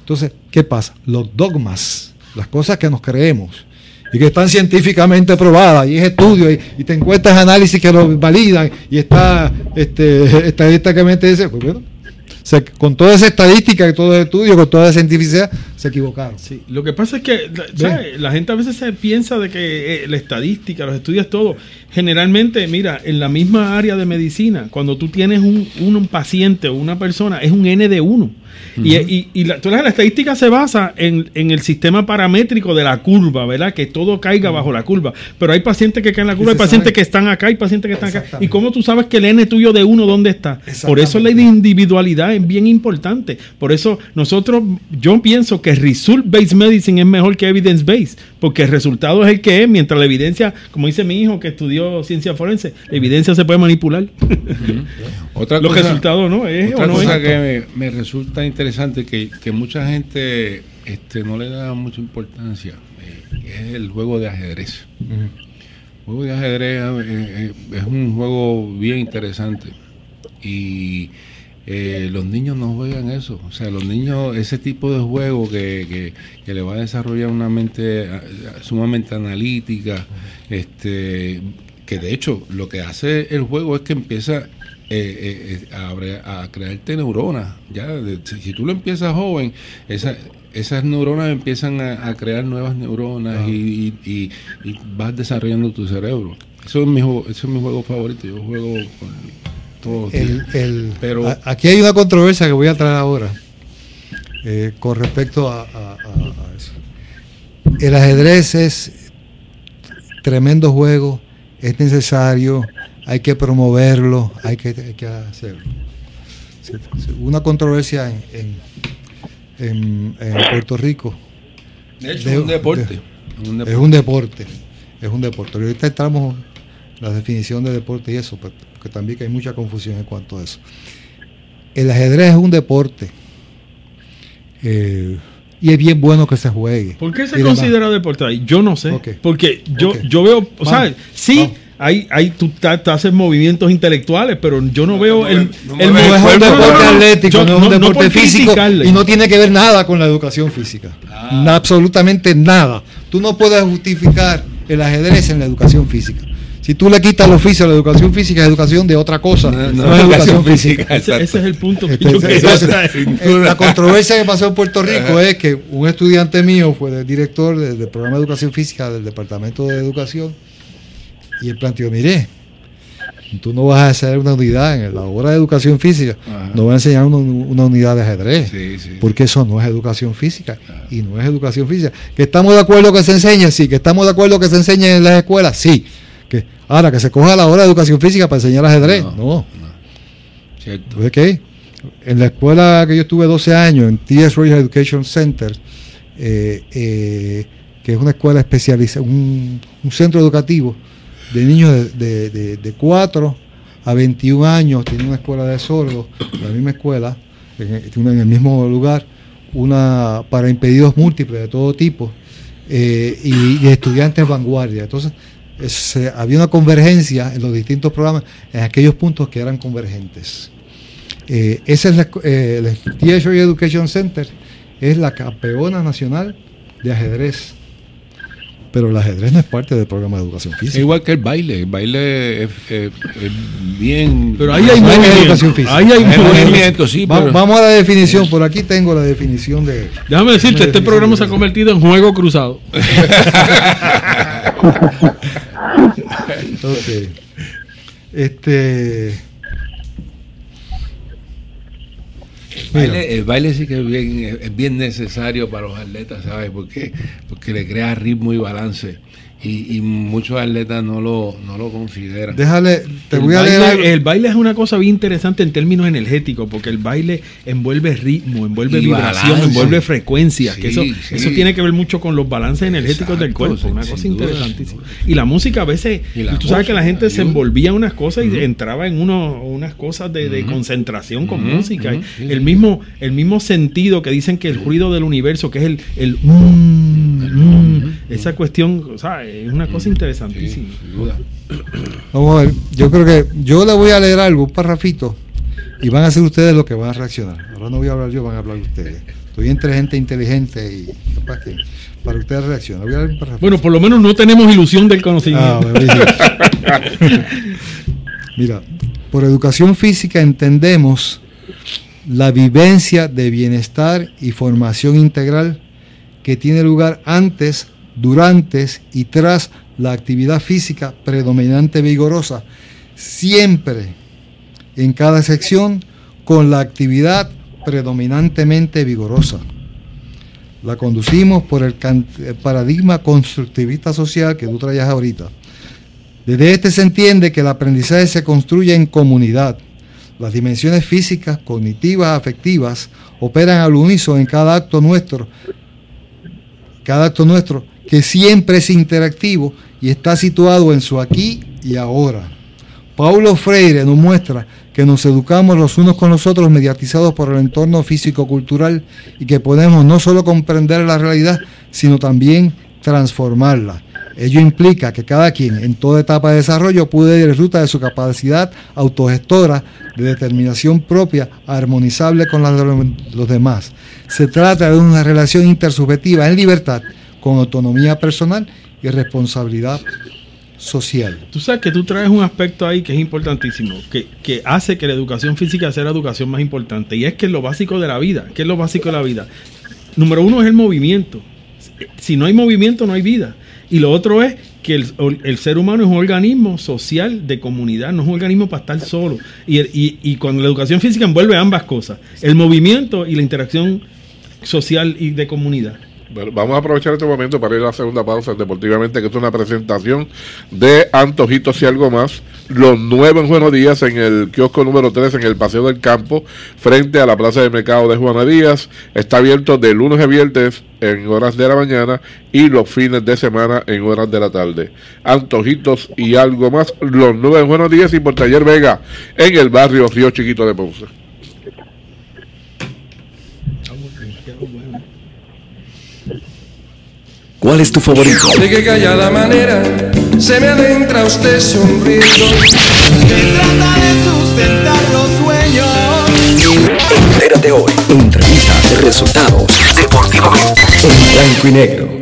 Entonces, ¿qué pasa? Los dogmas, las cosas que nos creemos y que están científicamente probadas, y es estudio, y, y te encuentras análisis que lo validan, y está este, estadísticamente dice, pues bueno, se- con toda esa estadística, y todo ese estudio, con toda esa cientificidad, se equivocaron. Sí, lo que pasa es que ¿sabes? la gente a veces se piensa de que eh, la estadística, los estudios, todo. Generalmente, mira, en la misma área de medicina, cuando tú tienes un, un, un paciente o una persona, es un N de 1. Y, y- y la, toda la estadística se basa en, en el sistema paramétrico de la curva, ¿verdad? Que todo caiga bajo la curva. Pero hay pacientes que caen en la curva, hay pacientes sabe. que están acá, hay pacientes que están acá. ¿Y cómo tú sabes que el N tuyo de 1 dónde está? Por eso la individualidad es bien importante. Por eso nosotros, yo pienso que result-based medicine es mejor que evidence-based, porque el resultado es el que es, mientras la evidencia, como dice mi hijo que estudió ciencia forense, la evidencia se puede manipular. Otra Los cosa- resultados no es Otra o no cosa es. que me, me resulta interesante que, que mucha gente este, no le da mucha importancia eh, es el juego de ajedrez. El juego de ajedrez eh, eh, es un juego bien interesante y eh, los niños no juegan eso. O sea, los niños, ese tipo de juego que, que- que le va a desarrollar una mente ah, sumamente analítica, este, que de hecho lo que hace el juego es que empieza eh, eh, eh, a, a crearte neuronas. Ya, de- si, tú lo empiezas joven, esa- esas neuronas empiezan a, a crear nuevas neuronas y, y- y- y vas desarrollando tu cerebro. Eso es mi juego, eso es mi juego favorito. Yo juego con todos El- el- Pero- a- aquí hay una controversia que voy a traer ahora eh, con respecto a, a- a- a eso. El ajedrez es tremendo juego, es necesario, hay que promoverlo, hay que, hay que hacerlo. Una controversia en, en- en- en Puerto Rico De hecho, de- es un deporte. de- es un es deporte. un deporte, es un deporte. Ahorita entramos en la definición de deporte y eso, pero- porque también que hay mucha confusión en cuanto a eso. El ajedrez es un deporte eh, y es bien bueno que se juegue. ¿Por qué Y se demás. considera deporte ahí? Yo no sé. Porque yo, yo veo, o sea, sí, Vamos. hay, hay, tú haces movimientos intelectuales, pero yo no veo el, no el No es un deporte atlético, Yo- no es un deporte por físico criticarle. y no tiene que ver nada con la educación física. Na- absolutamente nada. Tú no puedes justificar el ajedrez en la educación física. Si tú le quitas el oficio a la educación física, es educación de otra cosa. No, No, no, es educación educación física. física. Ese, es el punto que Este, yo eh, la controversia que pasó en Puerto Rico es que un estudiante mío fue el director del, del programa de educación física del Departamento de Educación y él planteó, mire, tú no vas a hacer una unidad en la hora de educación física, Ajá. no vas a enseñar una, una unidad de ajedrez. Sí, sí. Porque eso no es educación física y no es educación física. Que estamos de acuerdo que se enseñe, sí. Que estamos de acuerdo que se enseñe en las escuelas, sí. Ahora que se coja la hora de educación física para enseñar ajedrez, No. no. Cierto. ¿Ves qué? En la escuela que yo estuve 12 años, en T.S. Royal Education Center, eh, eh, que es una escuela especializada, un, un centro educativo de niños de, de, de- de 4 a 21 años, tiene una escuela de sordos, la misma escuela, en, el- en el mismo lugar, una para impedidos múltiples de todo tipo eh, y, y estudiantes vanguardia. Entonces, eh, había una convergencia en los distintos programas en aquellos puntos que eran convergentes. Eh, esa es la, eh, el THR Education Center, es la campeona nacional de ajedrez. Pero el ajedrez no es parte del programa de educación Es física. igual que el baile. El baile es, es- es bien. Pero ahí hay No movimiento. educación física. Ahí hay movimiento. movimiento, sí, Va- pero- vamos a la definición, por aquí tengo la definición de... Déjame decirte, este programa de- se ha convertido en juego cruzado. Ok. Este... El baile, el baile sí que es bien, es bien necesario para los atletas, ¿sabes? Porque, porque le crea ritmo y balance. Y, y muchos atletas no lo, no lo consideran. Déjale, te el, voy a leer... el baile es una cosa bien interesante en términos energéticos, porque el baile envuelve ritmo, envuelve Y vibración, balance. envuelve frecuencia, que eso, sí. eso tiene que ver mucho con los balances energéticos del cuerpo, una cosa duda, interesantísima. Y la música a veces, Y tú sabes que la gente se envolvía en unas cosas y entraba en uno, unas cosas de, de concentración con música. el, mismo, el mismo sentido que dicen que el ruido del universo, que es el, el esa cuestión, o sea, es una cosa Sí, interesantísima. sin duda. Vamos a ver, yo creo que yo le voy a leer algo, un parrafito, y van a ser ustedes los que van a reaccionar. Ahora no voy a hablar yo, van a hablar ustedes. Estoy entre gente inteligente y para que para que ustedes reaccionen. Voy a leer para- Bueno, por lo menos no tenemos ilusión del conocimiento. Ah, bueno, Mira, por educación física entendemos la vivencia de bienestar y formación integral que tiene lugar antes, durante y tras la actividad física predominante vigorosa, siempre en cada sección con la actividad predominantemente vigorosa. La conducimos por el eh, paradigma constructivista social que tú traías ahorita. Desde este se entiende que el aprendizaje se construye en comunidad. Las dimensiones físicas, cognitivas, afectivas operan al unísono en cada acto nuestro, cada acto nuestro, que siempre es interactivo y está situado en su aquí y ahora. Paulo Freire nos muestra que nos educamos los unos con los otros mediatizados por el entorno físico-cultural y que podemos no solo comprender la realidad, sino también transformarla. Ello implica que cada quien en toda etapa de desarrollo puede ir ruta de su capacidad autogestora de determinación propia, armonizable con la de los demás. Se trata de una relación intersubjetiva en libertad, con autonomía personal y responsabilidad social. Tú sabes que tú traes un aspecto ahí que es importantísimo, que, que hace que la educación física sea la educación más importante, y es que es lo básico de la vida. ¿Qué es lo básico de la vida? Número uno es el movimiento. Si no hay movimiento, no hay vida. Y lo otro es que el, el ser humano es un organismo social de comunidad, no es un organismo para estar solo. Y, y, y cuando la educación física envuelve ambas cosas, el movimiento y la interacción social y de comunidad. Vamos a aprovechar este momento para ir a la segunda pausa deportivamente, que es una presentación de Antojitos y algo más. Los nuevos buenos días en el kiosco número 3 en el Paseo del Campo, frente a la Plaza de Mercado de Juana Díaz. Está abierto de lunes a viernes en horas de la mañana y los fines de semana en horas de la tarde. Antojitos y algo más. Los nuevos buenos días y por Taller Vega en el barrio Río Chiquito de Ponce. ¿Cuál es tu favorito? De qué callada manera se me adentra usted sonriendo. Se trata de sustentar los sueños. Entérate hoy. Entrevistas, resultados, deportivamente. En blanco y negro.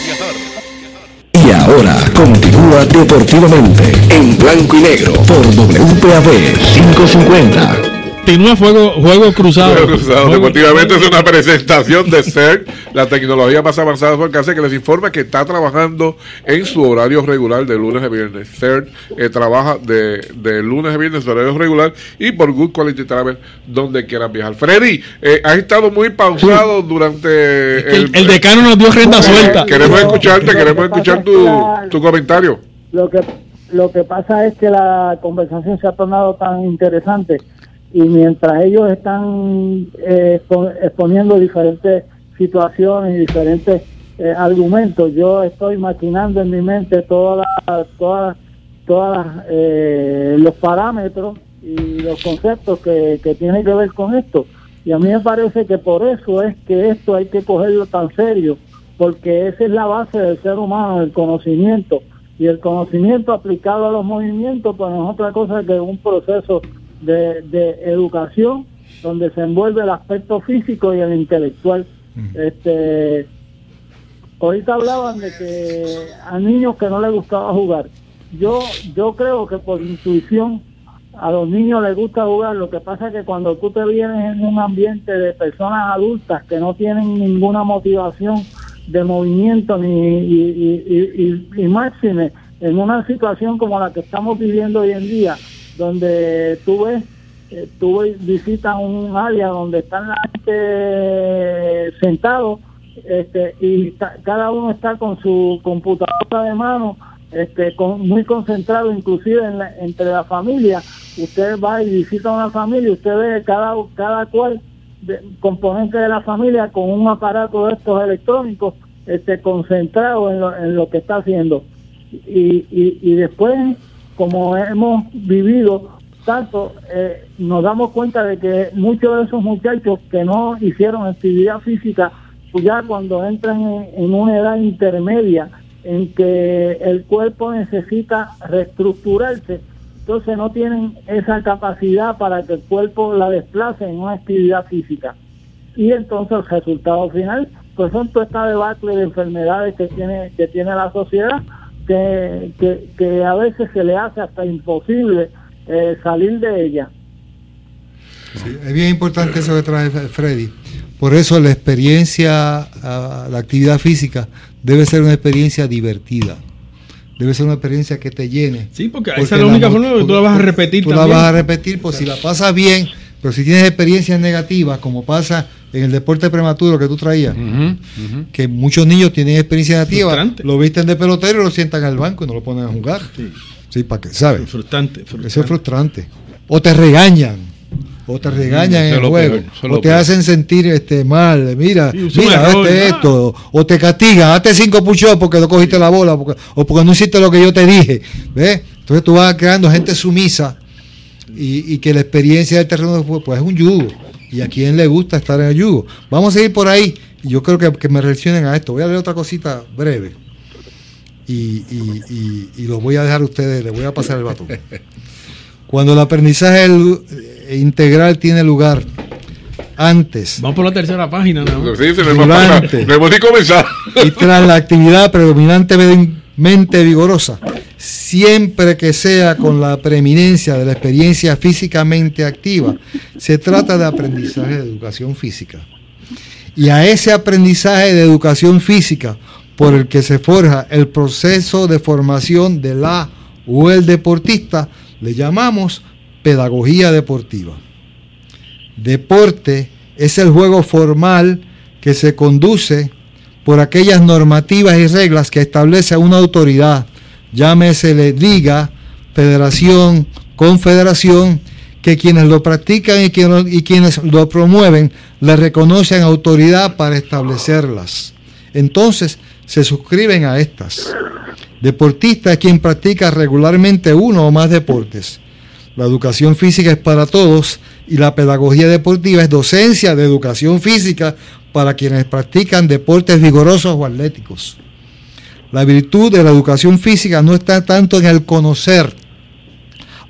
Continúa deportivamente en blanco y negro por WPAB 550. Continúa fuego, juego cruzado. Juego Cruzado Juego- Deportivamente es una presentación de CERT, la tecnología más avanzada de su alcance, que les informa que está trabajando en su horario regular de lunes a viernes. CERT eh, trabaja de, de lunes a viernes su horario regular y por Good Quality Travel donde quieran viajar. Freddy, eh, has estado muy pausado durante El, el decano nos dio renta suelta. Queremos escucharte, queremos escuchar es tu, tu comentario. Lo que, lo que pasa es que la conversación se ha tornado tan interesante y mientras ellos están eh, expo- exponiendo diferentes situaciones y diferentes eh, argumentos, yo estoy maquinando en mi mente todas las- todas todas eh, los parámetros y los conceptos que, que tienen que ver con esto. Y a mí me parece que por eso es que esto hay que cogerlo tan serio, porque esa es la base del ser humano, el conocimiento. Y el conocimiento aplicado a los movimientos, pues no es otra cosa que un proceso de, de educación donde se envuelve el aspecto físico y el intelectual. Este, ahorita hablaban de que a niños que no les gustaba jugar. yo, yo creo que por intuición a los niños les gusta jugar. Lo que pasa es que cuando tú te vienes en un ambiente de personas adultas que no tienen ninguna motivación de movimiento ni y, y, y, y máxime en una situación como la que estamos viviendo hoy en día, donde tú ves, eh, tú visitas un área donde están la gente sentados este, y cada uno está con su computadora de mano, este, con, muy concentrado inclusive en entre la familia. Usted va y visita una familia usted ve cada, cada cual componente de la familia con un aparato de estos electrónicos este, concentrado en lo, en lo que está haciendo. Y, y, y después, como hemos vivido tanto, eh, nos damos cuenta de que muchos de esos muchachos que no hicieron actividad física, pues ya cuando entran en, en una edad intermedia, en que el cuerpo necesita reestructurarse, entonces no tienen esa capacidad para que el cuerpo la desplace en una actividad física. Y entonces el resultado final, pues son toda esta debacle de enfermedades que tiene, que tiene la sociedad, que, que, que a veces se le hace hasta imposible eh, salir de ella. Sí, es bien importante eso que trae Freddy. Por eso la experiencia, la actividad física debe ser una experiencia divertida. Debe ser una experiencia que te llene. Sí, porque, porque esa es la única forma que tú la vas a repetir. Tú también. la vas a repetir, pues si la pasas bien, pero si tienes experiencias negativas, como pasa en el deporte prematuro que tú traías, uh -huh, uh -huh. que muchos niños tienen experiencias negativas, frustrante. lo visten de pelotero y lo sientan al banco y no lo ponen a jugar. Sí, sí para que, ¿sabes? Frustrante, frustrante. Eso es frustrante. O te regañan o te regañan en el juego, peor, o te hacen sentir este mal, mira, sí, mira, hazte esto, o te castigan, hazte cinco push porque no cogiste la bola, porque, o porque no hiciste lo que yo te dije, ¿ves? Entonces tú vas creando gente sumisa y, y que la experiencia del terreno de juego, pues es un yugo, y a quien le gusta estar en el yugo. Vamos a seguir por ahí, y yo creo que, que me reaccionen a esto. Voy a leer otra cosita breve. Y, y, y, y lo voy a dejar a ustedes, les voy a pasar el batón. Cuando el aprendizaje integral tiene lugar antes. Vamos por la tercera página, ¿no? Sí, se durante, me voy a comenzar. Y tras la actividad predominantemente vigorosa, siempre que sea con la preeminencia de la experiencia físicamente activa, se trata de aprendizaje de educación física. Y a ese aprendizaje de educación física por el que se forja el proceso de formación de la o el deportista, le llamamos pedagogía deportiva. Deporte es el juego formal que se conduce por aquellas normativas y reglas que establece una autoridad, llámese liga, federación, confederación, que quienes lo practican y, y quienes lo promueven le reconocen autoridad para establecerlas. Entonces se suscriben a estas. Deportista es quien practica regularmente uno o más deportes. La educación física es para todos y la pedagogía deportiva es docencia de educación física para quienes practican deportes vigorosos o atléticos. La virtud de la educación física no está tanto en el conocer,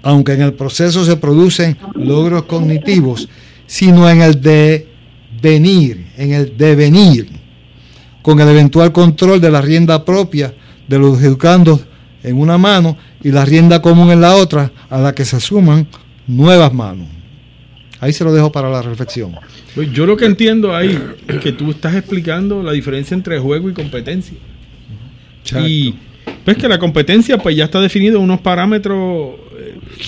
aunque en el proceso se producen logros cognitivos, sino en el devenir, en el devenir, con el eventual control de la rienda propia de los educandos en una mano y la rienda común en la otra, a la que se suman nuevas manos. Ahí se lo dejo para la reflexión. Pues yo lo que entiendo ahí es que tú estás explicando la diferencia entre juego y competencia. Exacto. Y pues que la competencia pues ya está definido unos parámetros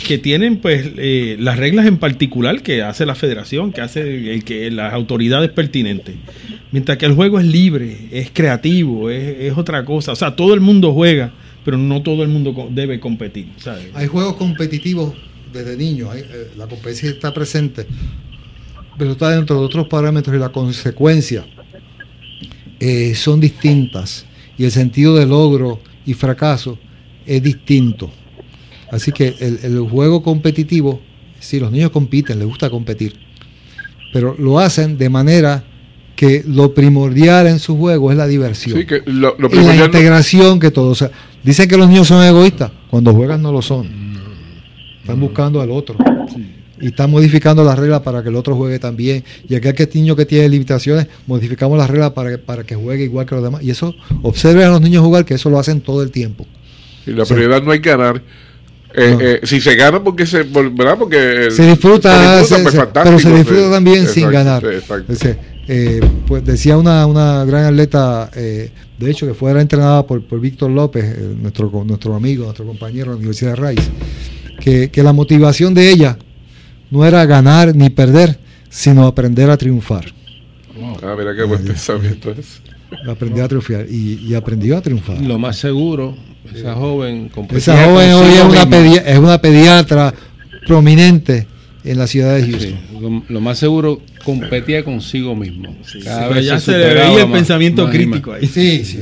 que tienen pues eh, las reglas en particular que hace la federación, que hace el, que las autoridades pertinentes. Mientras que el juego es libre, es creativo, es, es otra cosa. O sea, todo el mundo juega, pero no todo el mundo debe competir. ¿sabes? Hay juegos competitivos desde niños, hay, eh, la competencia está presente, pero está dentro de otros parámetros y las consecuencias eh, son distintas y el sentido de logro y fracaso es distinto. Así que el, el, juego competitivo, sí, los niños compiten, les gusta competir, pero lo hacen de manera que lo primordial en su juego es la diversión. Sí, que lo, lo y la integración que todo. O sea, dicen que los niños son egoístas, cuando juegan no lo son. Están buscando al otro. Sí. Y están modificando las reglas para que el otro juegue también. Y aquel que niño que tiene limitaciones, modificamos las reglas para que, para que juegue igual que los demás. Y eso, observen a los niños jugar, que eso lo hacen todo el tiempo. Y la prioridad no hay que ganar. Eh, No. eh, si se gana porque se ¿verdad? porque el- se disfruta, se- pues, se- pero se sí. disfruta también sin ganar. eh, pues decía una, una gran atleta, eh, de hecho, que fuera entrenada por, por Víctor López, nuestro, nuestro amigo, nuestro compañero de la Universidad de Rice, que, que la motivación de ella no era ganar ni perder, sino aprender a triunfar. Ah, mira qué buen pensamiento es. Aprender a triunfar y, y aprendió a triunfar. Lo más seguro, esa joven competía Esa joven hoy es una, misma. pedi- es una pediatra prominente en la ciudad de Houston. Sí, lo, lo más seguro competía consigo mismo. Cada vez ya se se le superaba veía el más- pensamiento más. crítico ahí. Sí, sí.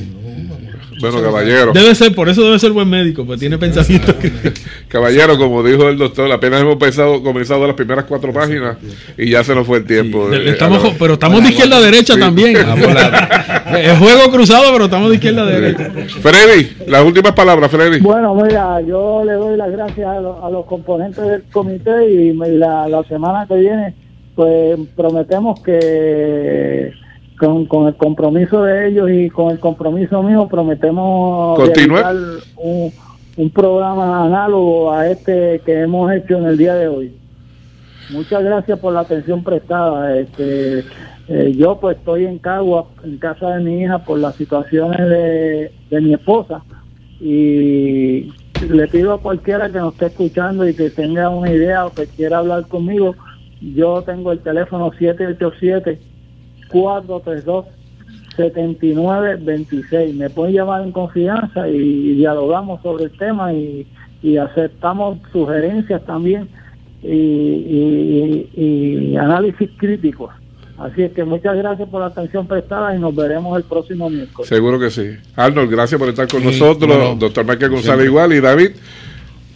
Bueno, caballero. Debe ser, por eso debe ser buen médico, pues tiene pensamiento. Caballero, como dijo el doctor, apenas hemos pensado, comenzado las primeras cuatro páginas y ya se nos fue el tiempo. Sí, Eh, estamos la- pero estamos de izquierda a derecha Sí. también. Es juego cruzado, pero estamos de izquierda a derecha. Freddy, las últimas palabras, Freddy. Bueno, mira, yo le doy las gracias a, lo- a los componentes del comité y me- la, la semana que viene, pues prometemos que con, con el compromiso de ellos y con el compromiso mío, prometemos realizar un, un programa análogo a este que hemos hecho en el día de hoy. Muchas gracias por la atención prestada. Este, eh, yo pues estoy en Cagua, en casa de mi hija, por las situaciones de, de mi esposa y le pido a cualquiera que nos esté escuchando y que tenga una idea o que quiera hablar conmigo, yo tengo el teléfono 787-432-7926. Me pueden llamar en confianza y dialogamos sobre el tema y, y aceptamos sugerencias también y, y- y- y análisis críticos. Así es que muchas gracias por la atención prestada y nos veremos el próximo miércoles. Seguro que sí. Arnold, gracias por estar con Sí, nosotros. Doctor Michael González Siempre. igual y David.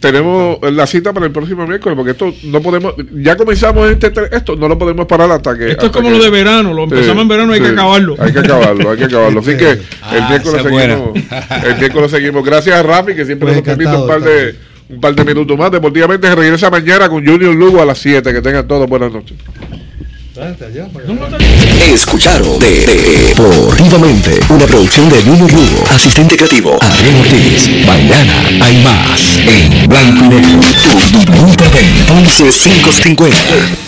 Tenemos la cita para el próximo miércoles porque esto no podemos, ya comenzamos este, esto, no lo podemos parar hasta que... Esto es como que- lo de verano, lo empezamos Sí, en verano, hay que acabarlo. Hay que acabarlo, hay que acabarlo. Así que el Ah, miércoles seguimos. El miércoles seguimos. Gracias a Rafi que siempre Pues nos permite un par, de, un par de minutos más. Deportivamente se regresa mañana con Junior Lugo a las 7. Que tengan todos buenas noches. Escucharon de, de- Deportivamente, una producción de Junior Lugo, asistente creativo Adrián Ortiz. Mañana hay más en blanco y negro. Tu, tu, tu, 11 550.